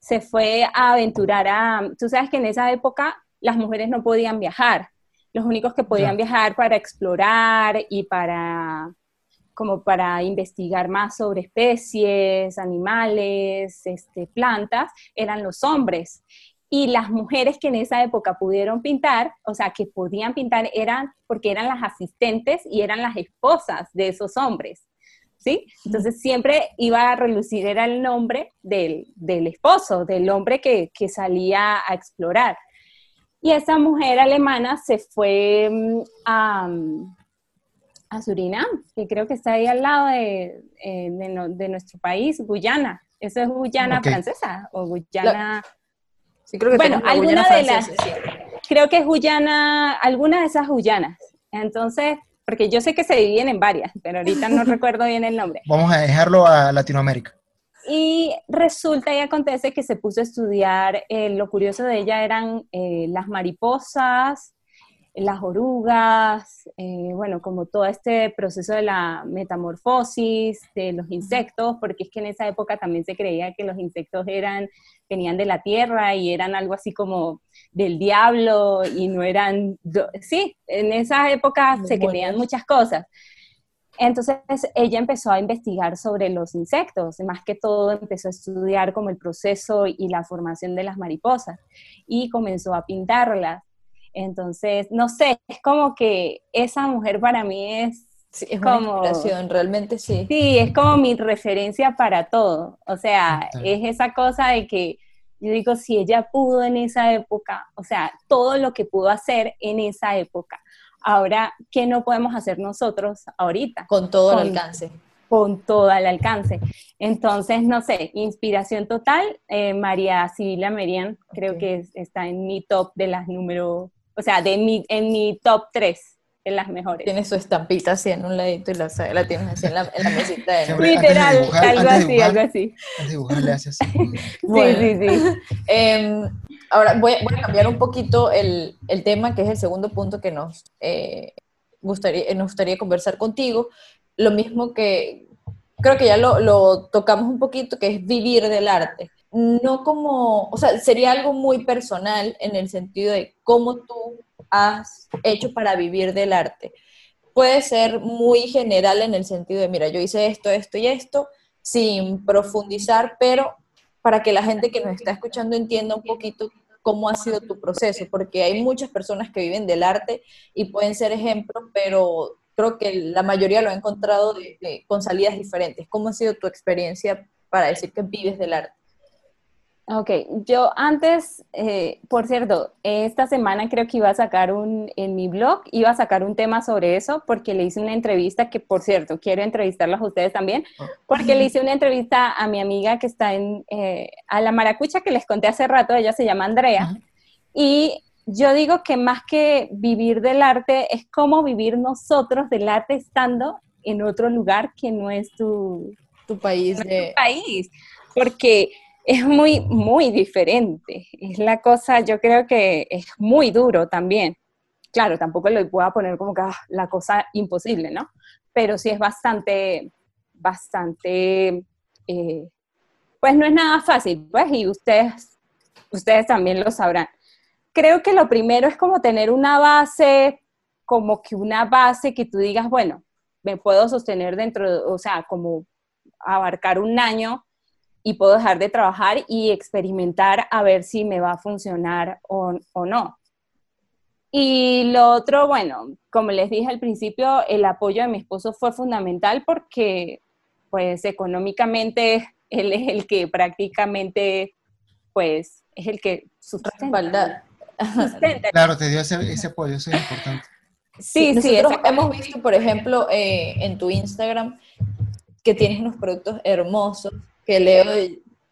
se fue a aventurar a, tú sabes que en esa época las mujeres no podían viajar, los únicos que podían viajar para explorar y para, como para investigar más sobre especies, animales, este, plantas, eran los hombres. Y las mujeres que en esa época pudieron pintar, o sea, que podían pintar, eran porque eran las asistentes y eran las esposas de esos hombres. ¿Sí? Entonces siempre iba a relucir, era el nombre del, esposo, del hombre que, que salía a explorar. Y esa mujer alemana se fue mm, a, a Surinam, que creo que está ahí al lado de, eh, de, nuestro país, Guyana. ¿Eso es Guyana francesa o Guyana? sí, creo que bueno, alguna de las, creo que es Guyana, alguna de esas Guyanas. Entonces, porque yo sé que se dividen en varias, pero ahorita no recuerdo bien el nombre. Vamos a dejarlo a Latinoamérica. Y resulta y acontece que se puso a estudiar, eh, lo curioso de ella eran eh, las mariposas, las orugas, eh, bueno, como todo este proceso de la metamorfosis de los insectos, porque es que en esa época también se creía que los insectos eran, venían de la tierra y eran algo así como del diablo y no eran, sí, en esa época se creían muchas cosas. Entonces ella empezó a investigar sobre los insectos, más que todo empezó a estudiar como el proceso y la formación de las mariposas y comenzó a pintarlas. Entonces, no sé, es como que esa mujer para mí es... es como, una inspiración, realmente sí. Sí, es como mi referencia para todo. O sea, es esa cosa de que yo digo, si ella pudo en esa época, o sea, todo lo que pudo hacer en esa época, Ahora, ¿qué no podemos hacer nosotros ahorita? Con todo el alcance. Con todo el alcance. Entonces, no sé, inspiración total, eh, María Sibila Merian, creo que está en mi top de las números, o sea, de mi, en mi top 3 en las mejores. Tiene su estampita así en un ladito y la, la tienes así en la, en la mesita. De... Literal, algo así, algo así. Antes de dibujar, así. sí, sí, sí. Em, ahora voy, a cambiar un poquito el, el, tema, que es el segundo punto que nos, eh, gustaría, nos gustaría conversar contigo. Lo mismo que, creo que ya lo, lo tocamos un poquito, que es vivir del arte no como, o sea, sería algo muy personal en el sentido de cómo tú has hecho para vivir del arte. Puede ser muy general en el sentido de, mira, yo hice esto, esto y esto, sin profundizar, pero para que la gente que nos está escuchando entienda un poquito cómo ha sido tu proceso, porque hay muchas personas que viven del arte y pueden ser ejemplos, pero creo que la mayoría lo ha encontrado con salidas diferentes. ¿Cómo ha sido tu experiencia para decir que vives del arte? Ok, yo antes, eh, por cierto, esta semana creo que iba a sacar un, en mi blog, iba a sacar un tema sobre eso porque le hice una entrevista que, por cierto, quiero entrevistarlas a ustedes también, ah. porque le hice una entrevista a mi amiga que está en, eh, a la maracucha que les conté hace rato, ella se llama Andrea, y yo digo que más que vivir del arte es como vivir nosotros del arte estando en otro lugar que no es tu, tu país. tu país, porque es muy, muy diferente. Es la cosa, yo creo que es muy duro también. Claro, tampoco lo puedo poner como que ah, la cosa imposible, ¿no? Pero sí es bastante, bastante, eh, pues no es nada fácil, pues, y ustedes, ustedes también lo sabrán. Creo que lo primero es como tener una base, como que una base que tú digas, bueno, me puedo sostener dentro, o sea, como abarcar un año y puedo dejar de trabajar y experimentar a ver si me va a funcionar o, no. Y lo otro, bueno, como les dije al principio, el apoyo de mi esposo fue fundamental porque, pues, económicamente él es el que prácticamente, pues, es el que sustenta. Claro, te dio ese, apoyo, eso es importante. Sí, sí, nosotros hemos visto, por ejemplo, eh, en tu Instagram que tienes unos productos hermosos que Leo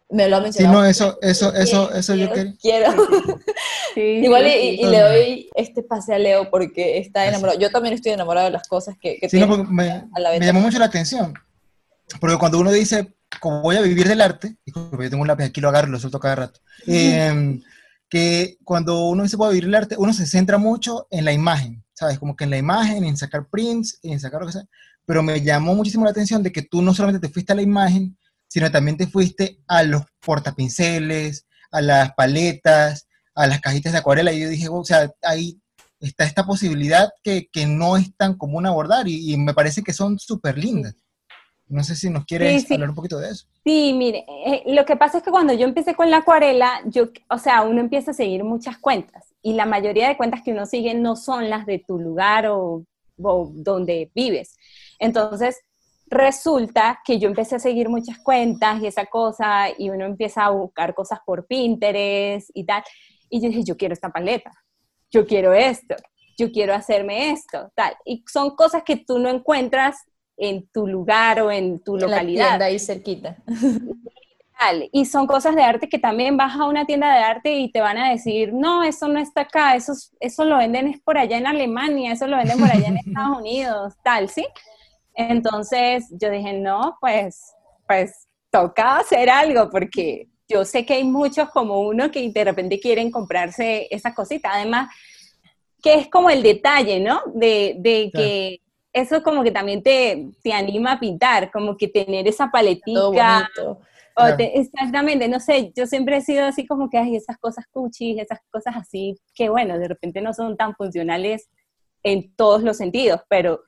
me lo ha mencionado. Sí, no, eso, eso, eso, eso yo quiero. Igual y, le doy este pase a Leo porque está enamorado. Yo también estoy enamorado de las cosas que, que sí, no, me, me, llamó mucho la atención. Porque cuando uno dice, como voy a vivir del arte, disculpe, yo tengo un lápiz aquí, lo agarro y lo suelto cada rato. Em, que cuando uno dice voy a vivir del arte, uno se centra mucho en la imagen, ¿sabes? Como que en la imagen, en sacar prints, en sacar lo que sea. Pero me llamó muchísimo la atención de que tú no solamente te fuiste a la imagen, sino también te fuiste a los portapinceles, a las paletas, a las cajitas de acuarela, y yo dije, o sea, ahí está esta posibilidad que, que no es tan común abordar y, y me parece que son súper lindas. No sé si nos quieres Sí, sí. hablar un poquito de eso. Sí, mire, eh, lo que pasa es que cuando yo empecé con la acuarela, yo, o sea, uno empieza a seguir muchas cuentas y la mayoría de cuentas que uno sigue no son las de tu lugar o, o donde vives. Entonces, resulta que yo empecé a seguir muchas cuentas y esa cosa y uno empieza a buscar cosas por Pinterest y tal. Y yo dije, yo quiero esta paleta, yo quiero esto, yo quiero hacerme esto, tal. Y son cosas que tú no encuentras en tu lugar o en tu la localidad. tienda ahí cerquita. Y son cosas de arte que también vas a una tienda de arte y te van a decir, no, eso no está acá, eso, es- eso lo venden es por allá en Alemania, eso lo venden por allá en Estados Unidos, tal, ¿sí? Entonces yo dije, no, pues, pues toca hacer algo porque yo sé que hay muchos como uno que de repente quieren comprarse esa cosita. Además, que es como el detalle, ¿no? De, de Claro. que eso como que también te, te anima a pintar, como que tener esa. O Claro. te- exactamente, no sé, yo siempre he sido así como que hay esas cosas cuchis, esas cosas así, que bueno, de repente no son tan funcionales en todos los sentidos, pero,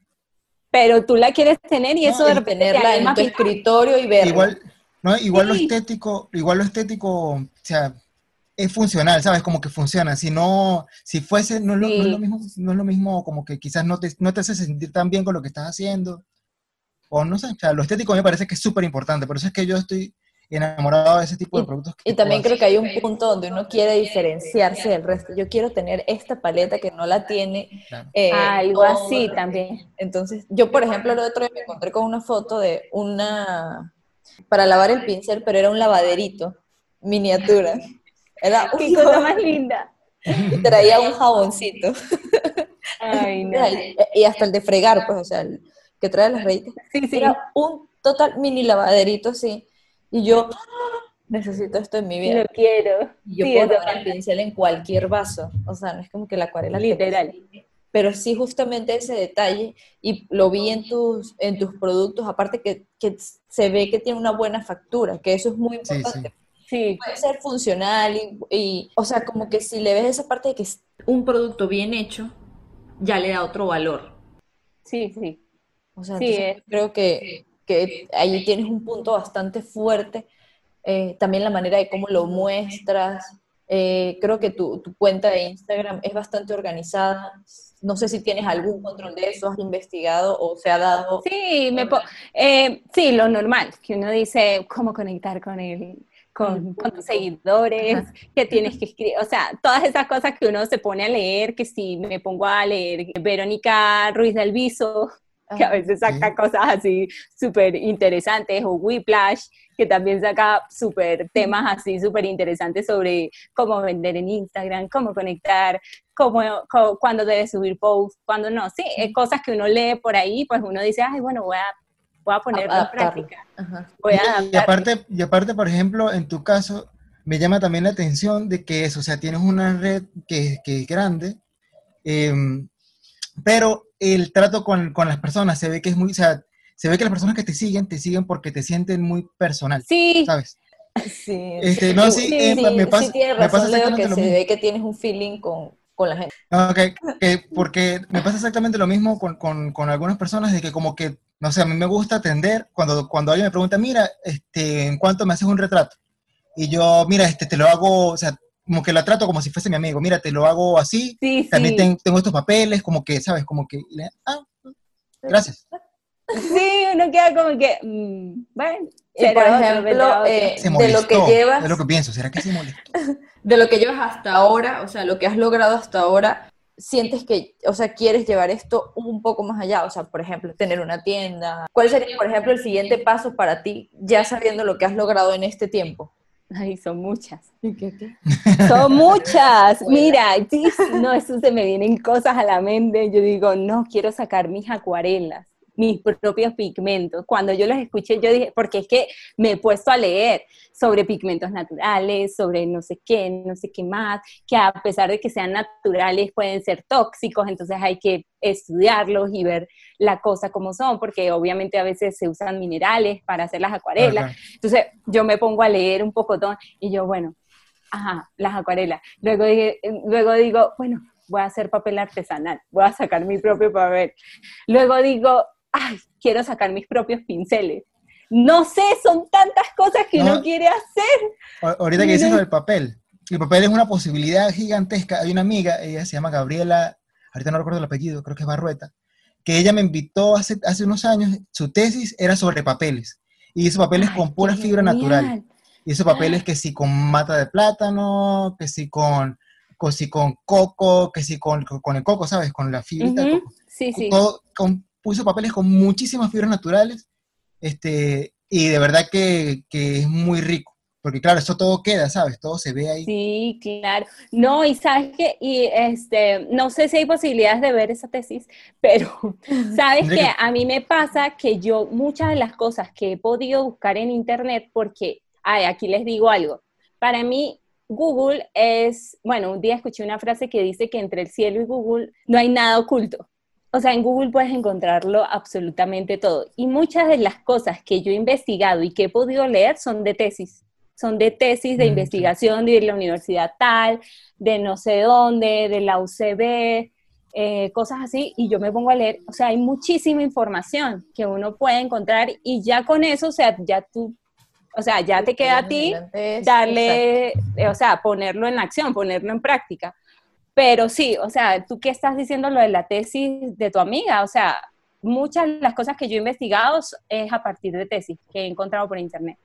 pero tú la quieres tener y No, eso de repente Tenerla en tu escritorio y verla. Igual, ¿no? igual lo Sí. estético, igual lo estético, o sea, es funcional, ¿sabes? Como que funciona. Si no, si fuese, no es lo, no es lo Sí. mismo, no es lo mismo como que quizás no te, no te hace sentir tan bien con lo que estás haciendo. O no sé, o sea, lo estético me parece que es súper importante. Por eso es que yo estoy enamorado de ese tipo de productos. Y también creo que hay un punto donde uno quiere diferenciarse del resto. Yo quiero tener esta paleta que no la tiene. Claro. eh, Algo así también. Entonces, yo, por ejemplo, el otro día me encontré con una foto de una, para lavar el pincel, pero era un lavaderito, miniatura. Era Qué un cosa más linda. y traía un jaboncito. Ay, no. Y hasta el de fregar, pues, o sea, el que trae las rayitas. Sí, sí. Era un total mini lavaderito así. Y yo, necesito esto en mi vida. Lo quiero. Y yo Sí, puedo lavar el pincel en cualquier vaso. O sea, no es como que la acuarela te Literal. Pero sí justamente ese detalle, y lo vi en tus, en tus productos, aparte que, que se ve que tiene una buena factura, que eso es muy Sí, importante. Sí, Puede ser funcional y, y, o sea, como que si le ves esa parte de que es un producto bien hecho, ya le da otro valor. sí, sí. O sea, Sí, entonces es- creo que, que ahí tienes un punto bastante fuerte. Eh, también la manera de cómo lo muestras. Eh, creo que tu, tu cuenta de Instagram es bastante organizada. No sé si tienes algún control de eso, has investigado o se ha dado. Sí, me po- eh, sí, lo normal, que uno dice cómo conectar con el, con, con tus seguidores, Ajá. que tienes que escribir, o sea, todas esas cosas que uno se pone a leer, que si me pongo a leer Verónica Ruiz del Viso, que a veces saca cosas así súper interesantes, o Whiplash, que también saca súper temas así súper interesantes sobre cómo vender en Instagram, cómo conectar, cómo, co- cuándo debes subir posts, cuándo no. Sí, eh, cosas que uno lee por ahí, pues uno dice, ay, bueno, voy a, voy a ponerlo en adaptarlo. práctica. Voy a Y adaptar. aparte, y aparte, por ejemplo, en tu caso, me llama también la atención de que eso, o sea, tienes una red que, que es grande, em, pero el trato con, con las personas se ve que es muy, o sea, se ve que las personas que te siguen, te siguen porque te sienten muy personal, Sí, ¿sabes? Sí, Este, no, sí, sí, eh, sí, me pasa- sí me que exactamente lo se mismo. ve que tienes un feeling con, con la gente. Que- que- porque me pasa exactamente lo mismo con, con, con algunas personas, de que como que, no sé, a mí me gusta atender cuando, cuando alguien me pregunta, mira, este, ¿en cuánto me haces un retrato? Y yo, mira, este, te lo hago, o sea, como que la trato como si fuese mi amigo, mira, te lo hago así, sí, también sí. ten- tengo estos papeles, como que, ¿sabes? Como que, le- ah, gracias. Sí, uno queda como que, mm, bueno, Y por ejemplo, eh, Se de lo que llevas, es lo que pienso, ¿será que se molestó? de lo que llevas hasta ahora, o sea, lo que has logrado hasta ahora, sientes que, o sea, quieres llevar esto un poco más allá, o sea, por ejemplo, tener una tienda. ¿Cuál sería, por ejemplo, el siguiente paso para ti, ya sabiendo lo que has logrado en este tiempo? Ay, son muchas. ¿Qué, qué? Son muchas. Mira, no, eso se me vienen cosas a la mente. Yo digo, no, quiero sacar mis acuarelas, mis propios pigmentos. Cuando yo los escuché, yo dije, porque es que me he puesto a leer sobre pigmentos naturales, sobre no sé qué, no sé qué más, que a pesar de que sean naturales pueden ser tóxicos, entonces hay que estudiarlos y ver la cosa como son, porque obviamente a veces se usan minerales para hacer las acuarelas. Entonces yo me pongo a leer un poco y yo, bueno, ajá, las acuarelas. Luego, dije- luego digo, bueno, voy a hacer papel artesanal, voy a sacar mi propio papel. Luego digo, ay, quiero sacar mis propios pinceles. No sé, son tantas cosas que uno quiere hacer. Ahorita que dices lo del papel, el papel es una posibilidad gigantesca. Hay una amiga, ella se llama Gabriela, ahorita no recuerdo el apellido, creo que es Barrueta, que ella me invitó hace, hace unos años, su tesis era sobre papeles, y hizo papeles con pura fibra natural. Y esos papeles que sí con mata de plátano, que sí con, que con coco, que sí con, con el coco, ¿sabes? Con la fibra Sí, sí. con, puso papeles con muchísimas fibras naturales, este, y de verdad que, que es muy rico. Porque claro, eso todo queda, ¿sabes? Todo se ve ahí. Sí, claro. No, y sabes que, y este, no sé si hay posibilidades de ver esa tesis, pero sabes que a mí me pasa que yo muchas de las cosas que he podido buscar en internet, porque, ay, aquí les digo algo, para mí Google es, bueno, un día escuché una frase que dice que entre el cielo y Google no hay nada oculto. O sea, en Google puedes encontrarlo absolutamente todo. Y muchas de las cosas que yo he investigado y que he podido leer son de tesis son de tesis de mm, investigación de la universidad tal, de no sé dónde, de la UCB, eh, cosas así, y yo me pongo a leer, o sea, hay muchísima información que uno puede encontrar y ya con eso, o sea, ya tú, o sea, ya te queda a ti darle, eh, o sea, ponerlo en acción, ponerlo en práctica. Pero sí, o sea, tú qué estás diciendo lo de la tesis de tu amiga, o sea, muchas de las cosas que yo he investigado es a partir de tesis que he encontrado por internet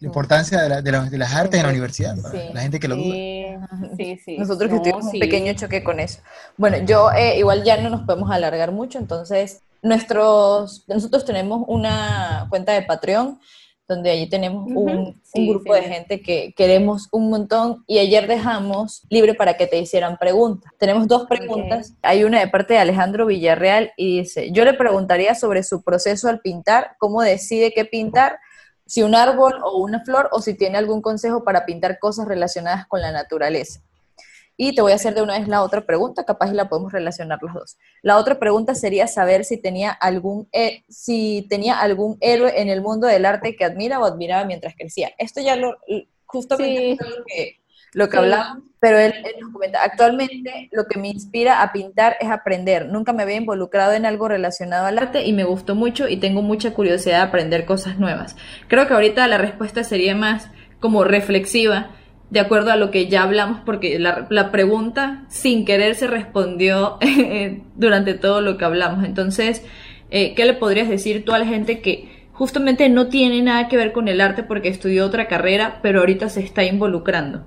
la importancia de, de, las artes en la universidad, la gente que lo duda. Sí, sí. Nosotros que tuvimos un pequeño choque con eso. Bueno, yo eh, igual ya no nos podemos alargar mucho, entonces nuestros, nosotros tenemos una cuenta de Patreon donde allí tenemos un, un grupo de gente que queremos un montón y ayer dejamos libre para que te hicieran preguntas. Tenemos dos preguntas. Hay una de parte de Alejandro Villarreal y dice, yo le preguntaría sobre su proceso al pintar, cómo decide qué pintar si un árbol o una flor o si tiene algún consejo para pintar cosas relacionadas con la naturaleza. Y te voy a hacer de una vez la otra pregunta, capaz la podemos relacionar las dos. La otra pregunta sería saber si tenía algún, si tenía algún héroe en el mundo del arte que admira o admiraba mientras crecía. Esto ya lo, justamente lo que lo que hablamos, pero él, nos comenta, actualmente lo que me inspira a pintar es aprender. Nunca me había involucrado en algo relacionado al arte y me gustó mucho y tengo mucha curiosidad de aprender cosas nuevas. Creo que ahorita la respuesta sería más como reflexiva, de acuerdo a lo que ya hablamos, porque la, la pregunta sin querer se respondió durante todo lo que hablamos. Entonces, eh, ¿qué le podrías decir tú a la gente que justamente no tiene nada que ver con el arte porque estudió otra carrera, pero ahorita se está involucrando?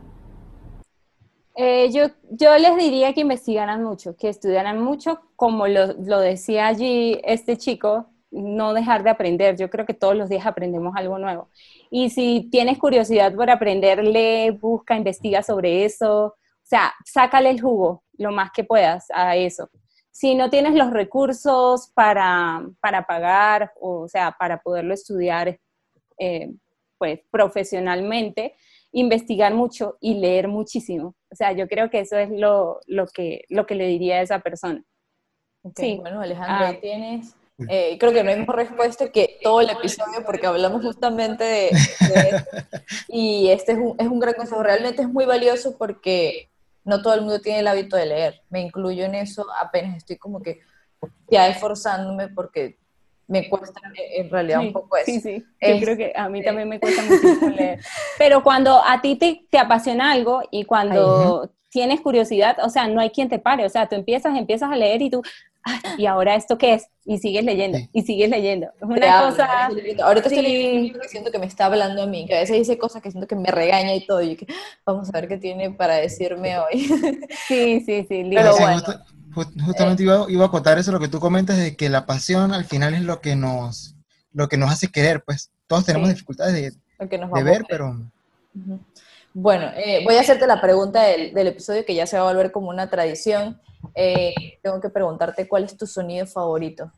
Eh, yo, yo les diría que investigaran mucho, que estudiaran mucho, como lo, lo, decía allí este chico, no dejar de aprender. Yo creo que todos los días aprendemos algo nuevo. Y si tienes curiosidad por aprender, lee, busca, investiga sobre eso. O sea, sácale el jugo lo más que puedas a eso. Si no tienes los recursos para, para pagar, o, sea, para poderlo estudiar eh, pues, profesionalmente, investigar mucho y leer muchísimo. O sea, yo creo que eso es lo, lo, que, lo que le diría a esa persona. Sí. Bueno, Alejandro, ah. tienes... Eh, creo que no hay mejor respuesta que todo el episodio porque hablamos justamente de, esto. Y este es un, es un gran consejo. Realmente es muy valioso porque no todo el mundo tiene el hábito de leer. Me incluyo en eso, apenas estoy como que ya esforzándome porque me cuesta en realidad un poco eso. Sí, sí, yo creo que a mí también me cuesta mucho leer. Pero cuando a ti te, te apasiona algo y cuando tienes curiosidad, o sea, no hay quien te pare, o sea, tú empiezas, empiezas a leer y tú, ¿y ahora esto qué es? Y sigues leyendo, y sigues leyendo. Es una cosa... Ahorita estoy leyendo que siento que me está hablando a mí, que a veces dice cosas que siento que me regaña y todo, y que vamos a ver qué tiene para decirme hoy. Sí, sí, sí, Pero bueno. Justamente iba, iba, a contar eso, lo que tú comentas, de que la pasión al final es lo que nos, lo que nos hace querer, pues todos tenemos dificultades de, de ver, pero... Bueno, eh, voy a hacerte la pregunta del, del, episodio que ya se va a volver como una tradición. Eh, tengo que preguntarte cuál es tu sonido favorito.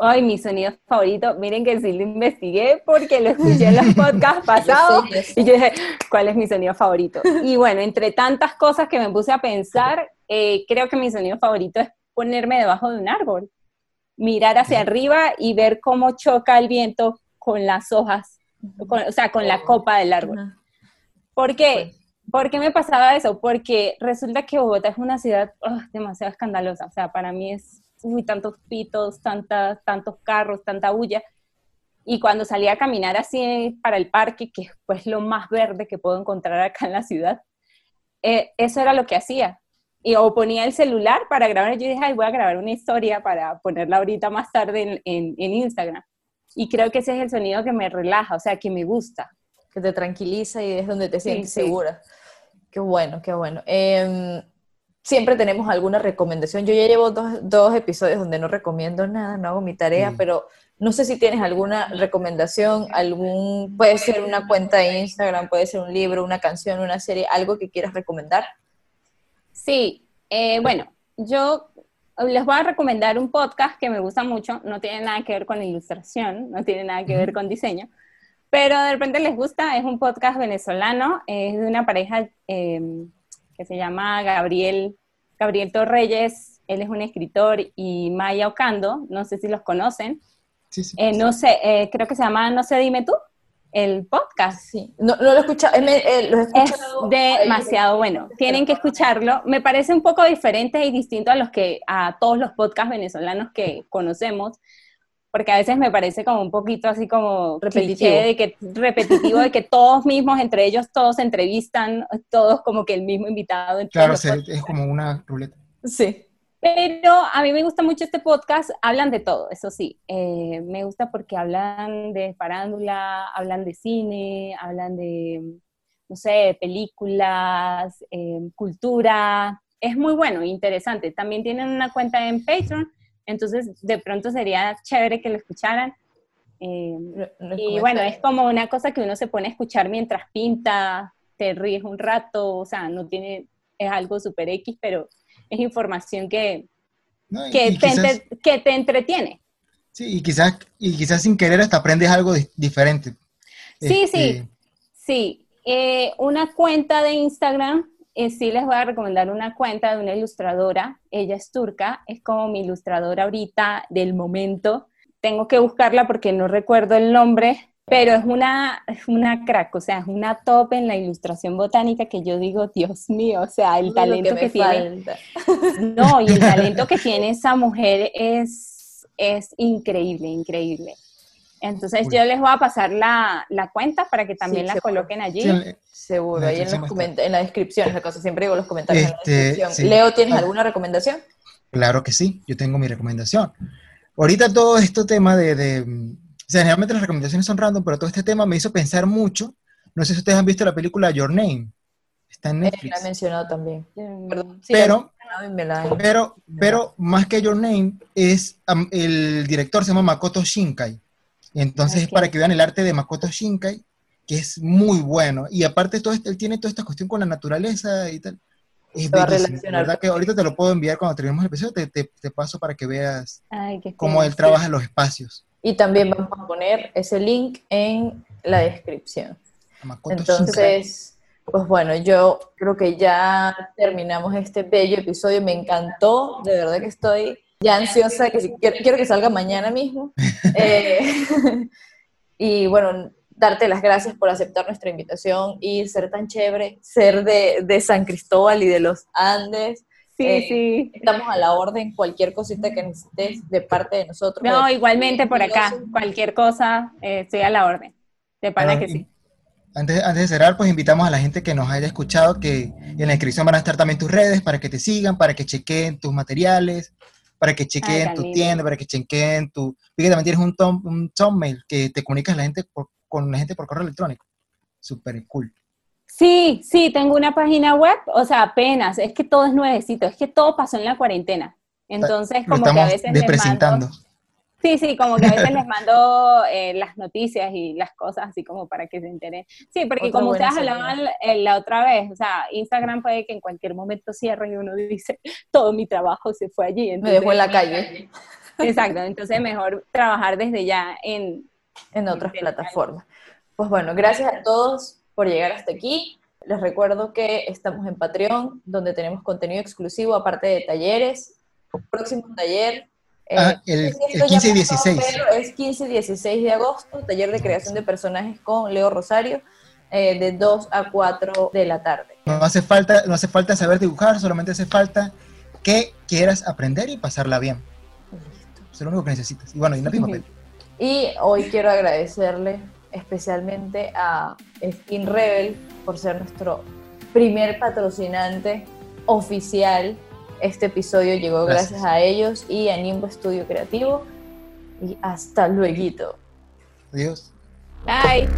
Ay, mi sonido favorito, miren que sí lo investigué porque lo escuché en los podcasts pasados y yo dije, ¿cuál es mi sonido favorito? Y bueno, entre tantas cosas que me puse a pensar, eh, creo que mi sonido favorito es ponerme debajo de un árbol, mirar hacia arriba y ver cómo choca el viento con las hojas, o sea, con la copa del árbol. ¿Por qué? ¿Por qué me pasaba eso? Porque resulta que Bogotá es una ciudad oh, demasiado escandalosa. O sea, para mí es uy, tantos pitos, tantas, tantos carros, tanta bulla. Y cuando salía a caminar así para el parque, que es pues lo más verde que puedo encontrar acá en la ciudad, eh, eso era lo que hacía. Y o ponía el celular para grabar, yo dije, voy a grabar una historia para ponerla ahorita más tarde en Instagram. Y creo que ese es el sonido que me relaja, o sea, que me gusta. Que te tranquiliza y es donde te sientes segura. Qué bueno, qué bueno. Em, siempre tenemos alguna recomendación. Yo ya llevo dos, episodios donde no recomiendo nada, no hago mi tarea, pero no sé si tienes alguna recomendación, algún, puede ser una cuenta de Instagram, puede ser un libro, una canción, una serie, algo que quieras recomendar. Sí, eh, bueno, yo les voy a recomendar un podcast que me gusta mucho, no tiene nada que ver con ilustración, no tiene nada que ver con diseño, pero de repente les gusta, es un podcast venezolano, es de una pareja em, que se llama Gabriel, Gabriel Torreyes, él es un escritor, y Maya Ocando, no sé si los conocen. Sí, sí, eh, no sé, eh, creo que se llama No sé, dime tú, el podcast. Sí, no, lo he escuchado, eh, es demasiado bueno, tienen que escucharlo. Me parece un poco diferente y distinto a los que, a todos los podcasts venezolanos que conocemos porque a veces me parece como un poquito así como repetitivo de que, repetitivo de que todos mismos, entre ellos, todos se entrevistan, todos como que el mismo invitado. Claro, es como una ruleta. Sí. Pero a mí me gusta mucho este podcast, hablan de todo, eso sí. Eh, me gusta porque hablan de farándula, hablan de cine, hablan de, no sé, películas, eh, cultura. Es muy bueno, interesante. También tienen una cuenta en Patreon entonces, de pronto sería chévere que lo escucharan. Eh, y bueno, es como una cosa que uno se pone a escuchar mientras pinta, te ríes un rato, o sea, no tiene, es algo súper X, pero es información que, que, te, que, te, entretiene. Sí, y quizás, y quizás sin querer hasta aprendes algo diferente. Sí, sí, este, sí. Eh, una cuenta de Instagram eh, sí les voy a recomendar una cuenta de una ilustradora, ella es turca, es como mi ilustradora ahorita del momento. Tengo que buscarla porque no recuerdo el nombre, pero es una, una crack, o sea, es una top en la ilustración botánica que yo digo, Dios mío, o sea, el talento que, tiene. No, y el talento que tiene esa mujer es, es increíble, increíble. Entonces yo les voy a pasar la, cuenta para que también la coloquen allí. seguro, ahí en, los en la descripción, la cosa, siempre digo los comentarios en la este, descripción. Leo, ¿tienes alguna recomendación? Claro que sí, yo tengo mi recomendación. Ahorita todo este tema de, de, o sea, generalmente las recomendaciones son random, pero todo este tema me hizo pensar mucho. No sé si ustedes han visto la película Your Name. Está en Netflix. la he mencionado también. pero, pero, pero, más que Your Name, es el director se llama Makoto Shinkai. Entonces, para que vean el arte de Makoto Shinkai, que es muy bueno. Y aparte, todo este, él tiene toda esta cuestión con la naturaleza y tal. Es bellísimo. La verdad que ahorita te lo puedo enviar cuando terminemos el episodio, te, te, paso para que veas cómo él trabaja en los espacios. Y también vamos a poner ese link en la descripción. Entonces, pues bueno, yo creo que ya terminamos este bello episodio. Me encantó, de verdad que estoy ya ansiosa, que quiero, que salga mañana mismo. Eh, y bueno, darte las gracias por aceptar nuestra invitación y ser tan chévere, ser de, San Cristóbal y de los Andes. Sí, eh, sí. Estamos a la orden, cualquier cosita que necesites de parte de nosotros. No, igualmente por acá, cualquier cosa, eh, estoy a la orden. De pana que sí. Antes, antes de cerrar, pues invitamos a la gente que nos haya escuchado que en la inscripción van a estar también tus redes para que te sigan, para que chequen tus materiales, para que chequeen tu tienda, para que chequeen tu... Fíjate, también tienes un, tom, un mail que te comunicas la gente con la gente por correo electrónico. Súper cool. Sí, sí, tengo una página web, o sea, apenas, es que todo es nuevecito, es que todo pasó en la cuarentena. Entonces, como que a veces... Sí, sí, como que a veces les mando eh, las noticias y las cosas así como para que se enteren. Sí, porque como ustedes hablaban la otra vez, o sea, Instagram puede que en cualquier momento cierre y uno dice, todo mi trabajo se fue allí. Me dejó en la calle. Exacto, entonces mejor trabajar desde ya en... En otras plataformas. Pues bueno, gracias a todos por llegar hasta aquí. Les recuerdo que estamos en Patreon, donde tenemos contenido exclusivo, aparte de talleres. Próximo taller Ah, el, 15 y 16. es 15 y 16 de agosto, taller de creación de personajes con Leo Rosario. eh, de 2 a 4 de la tarde. No hace, falta, no hace falta saber dibujar, solamente hace falta que quieras aprender y pasarla bien. Eso es lo único que necesitas. Y bueno, y y papel. Y hoy quiero agradecerle especialmente a Skin Rebel por ser nuestro primer patrocinante oficial. Este episodio llegó gracias, Gracias. a ellos y a Nimbo Estudio Creativo. Y hasta luego. Adiós. Bye.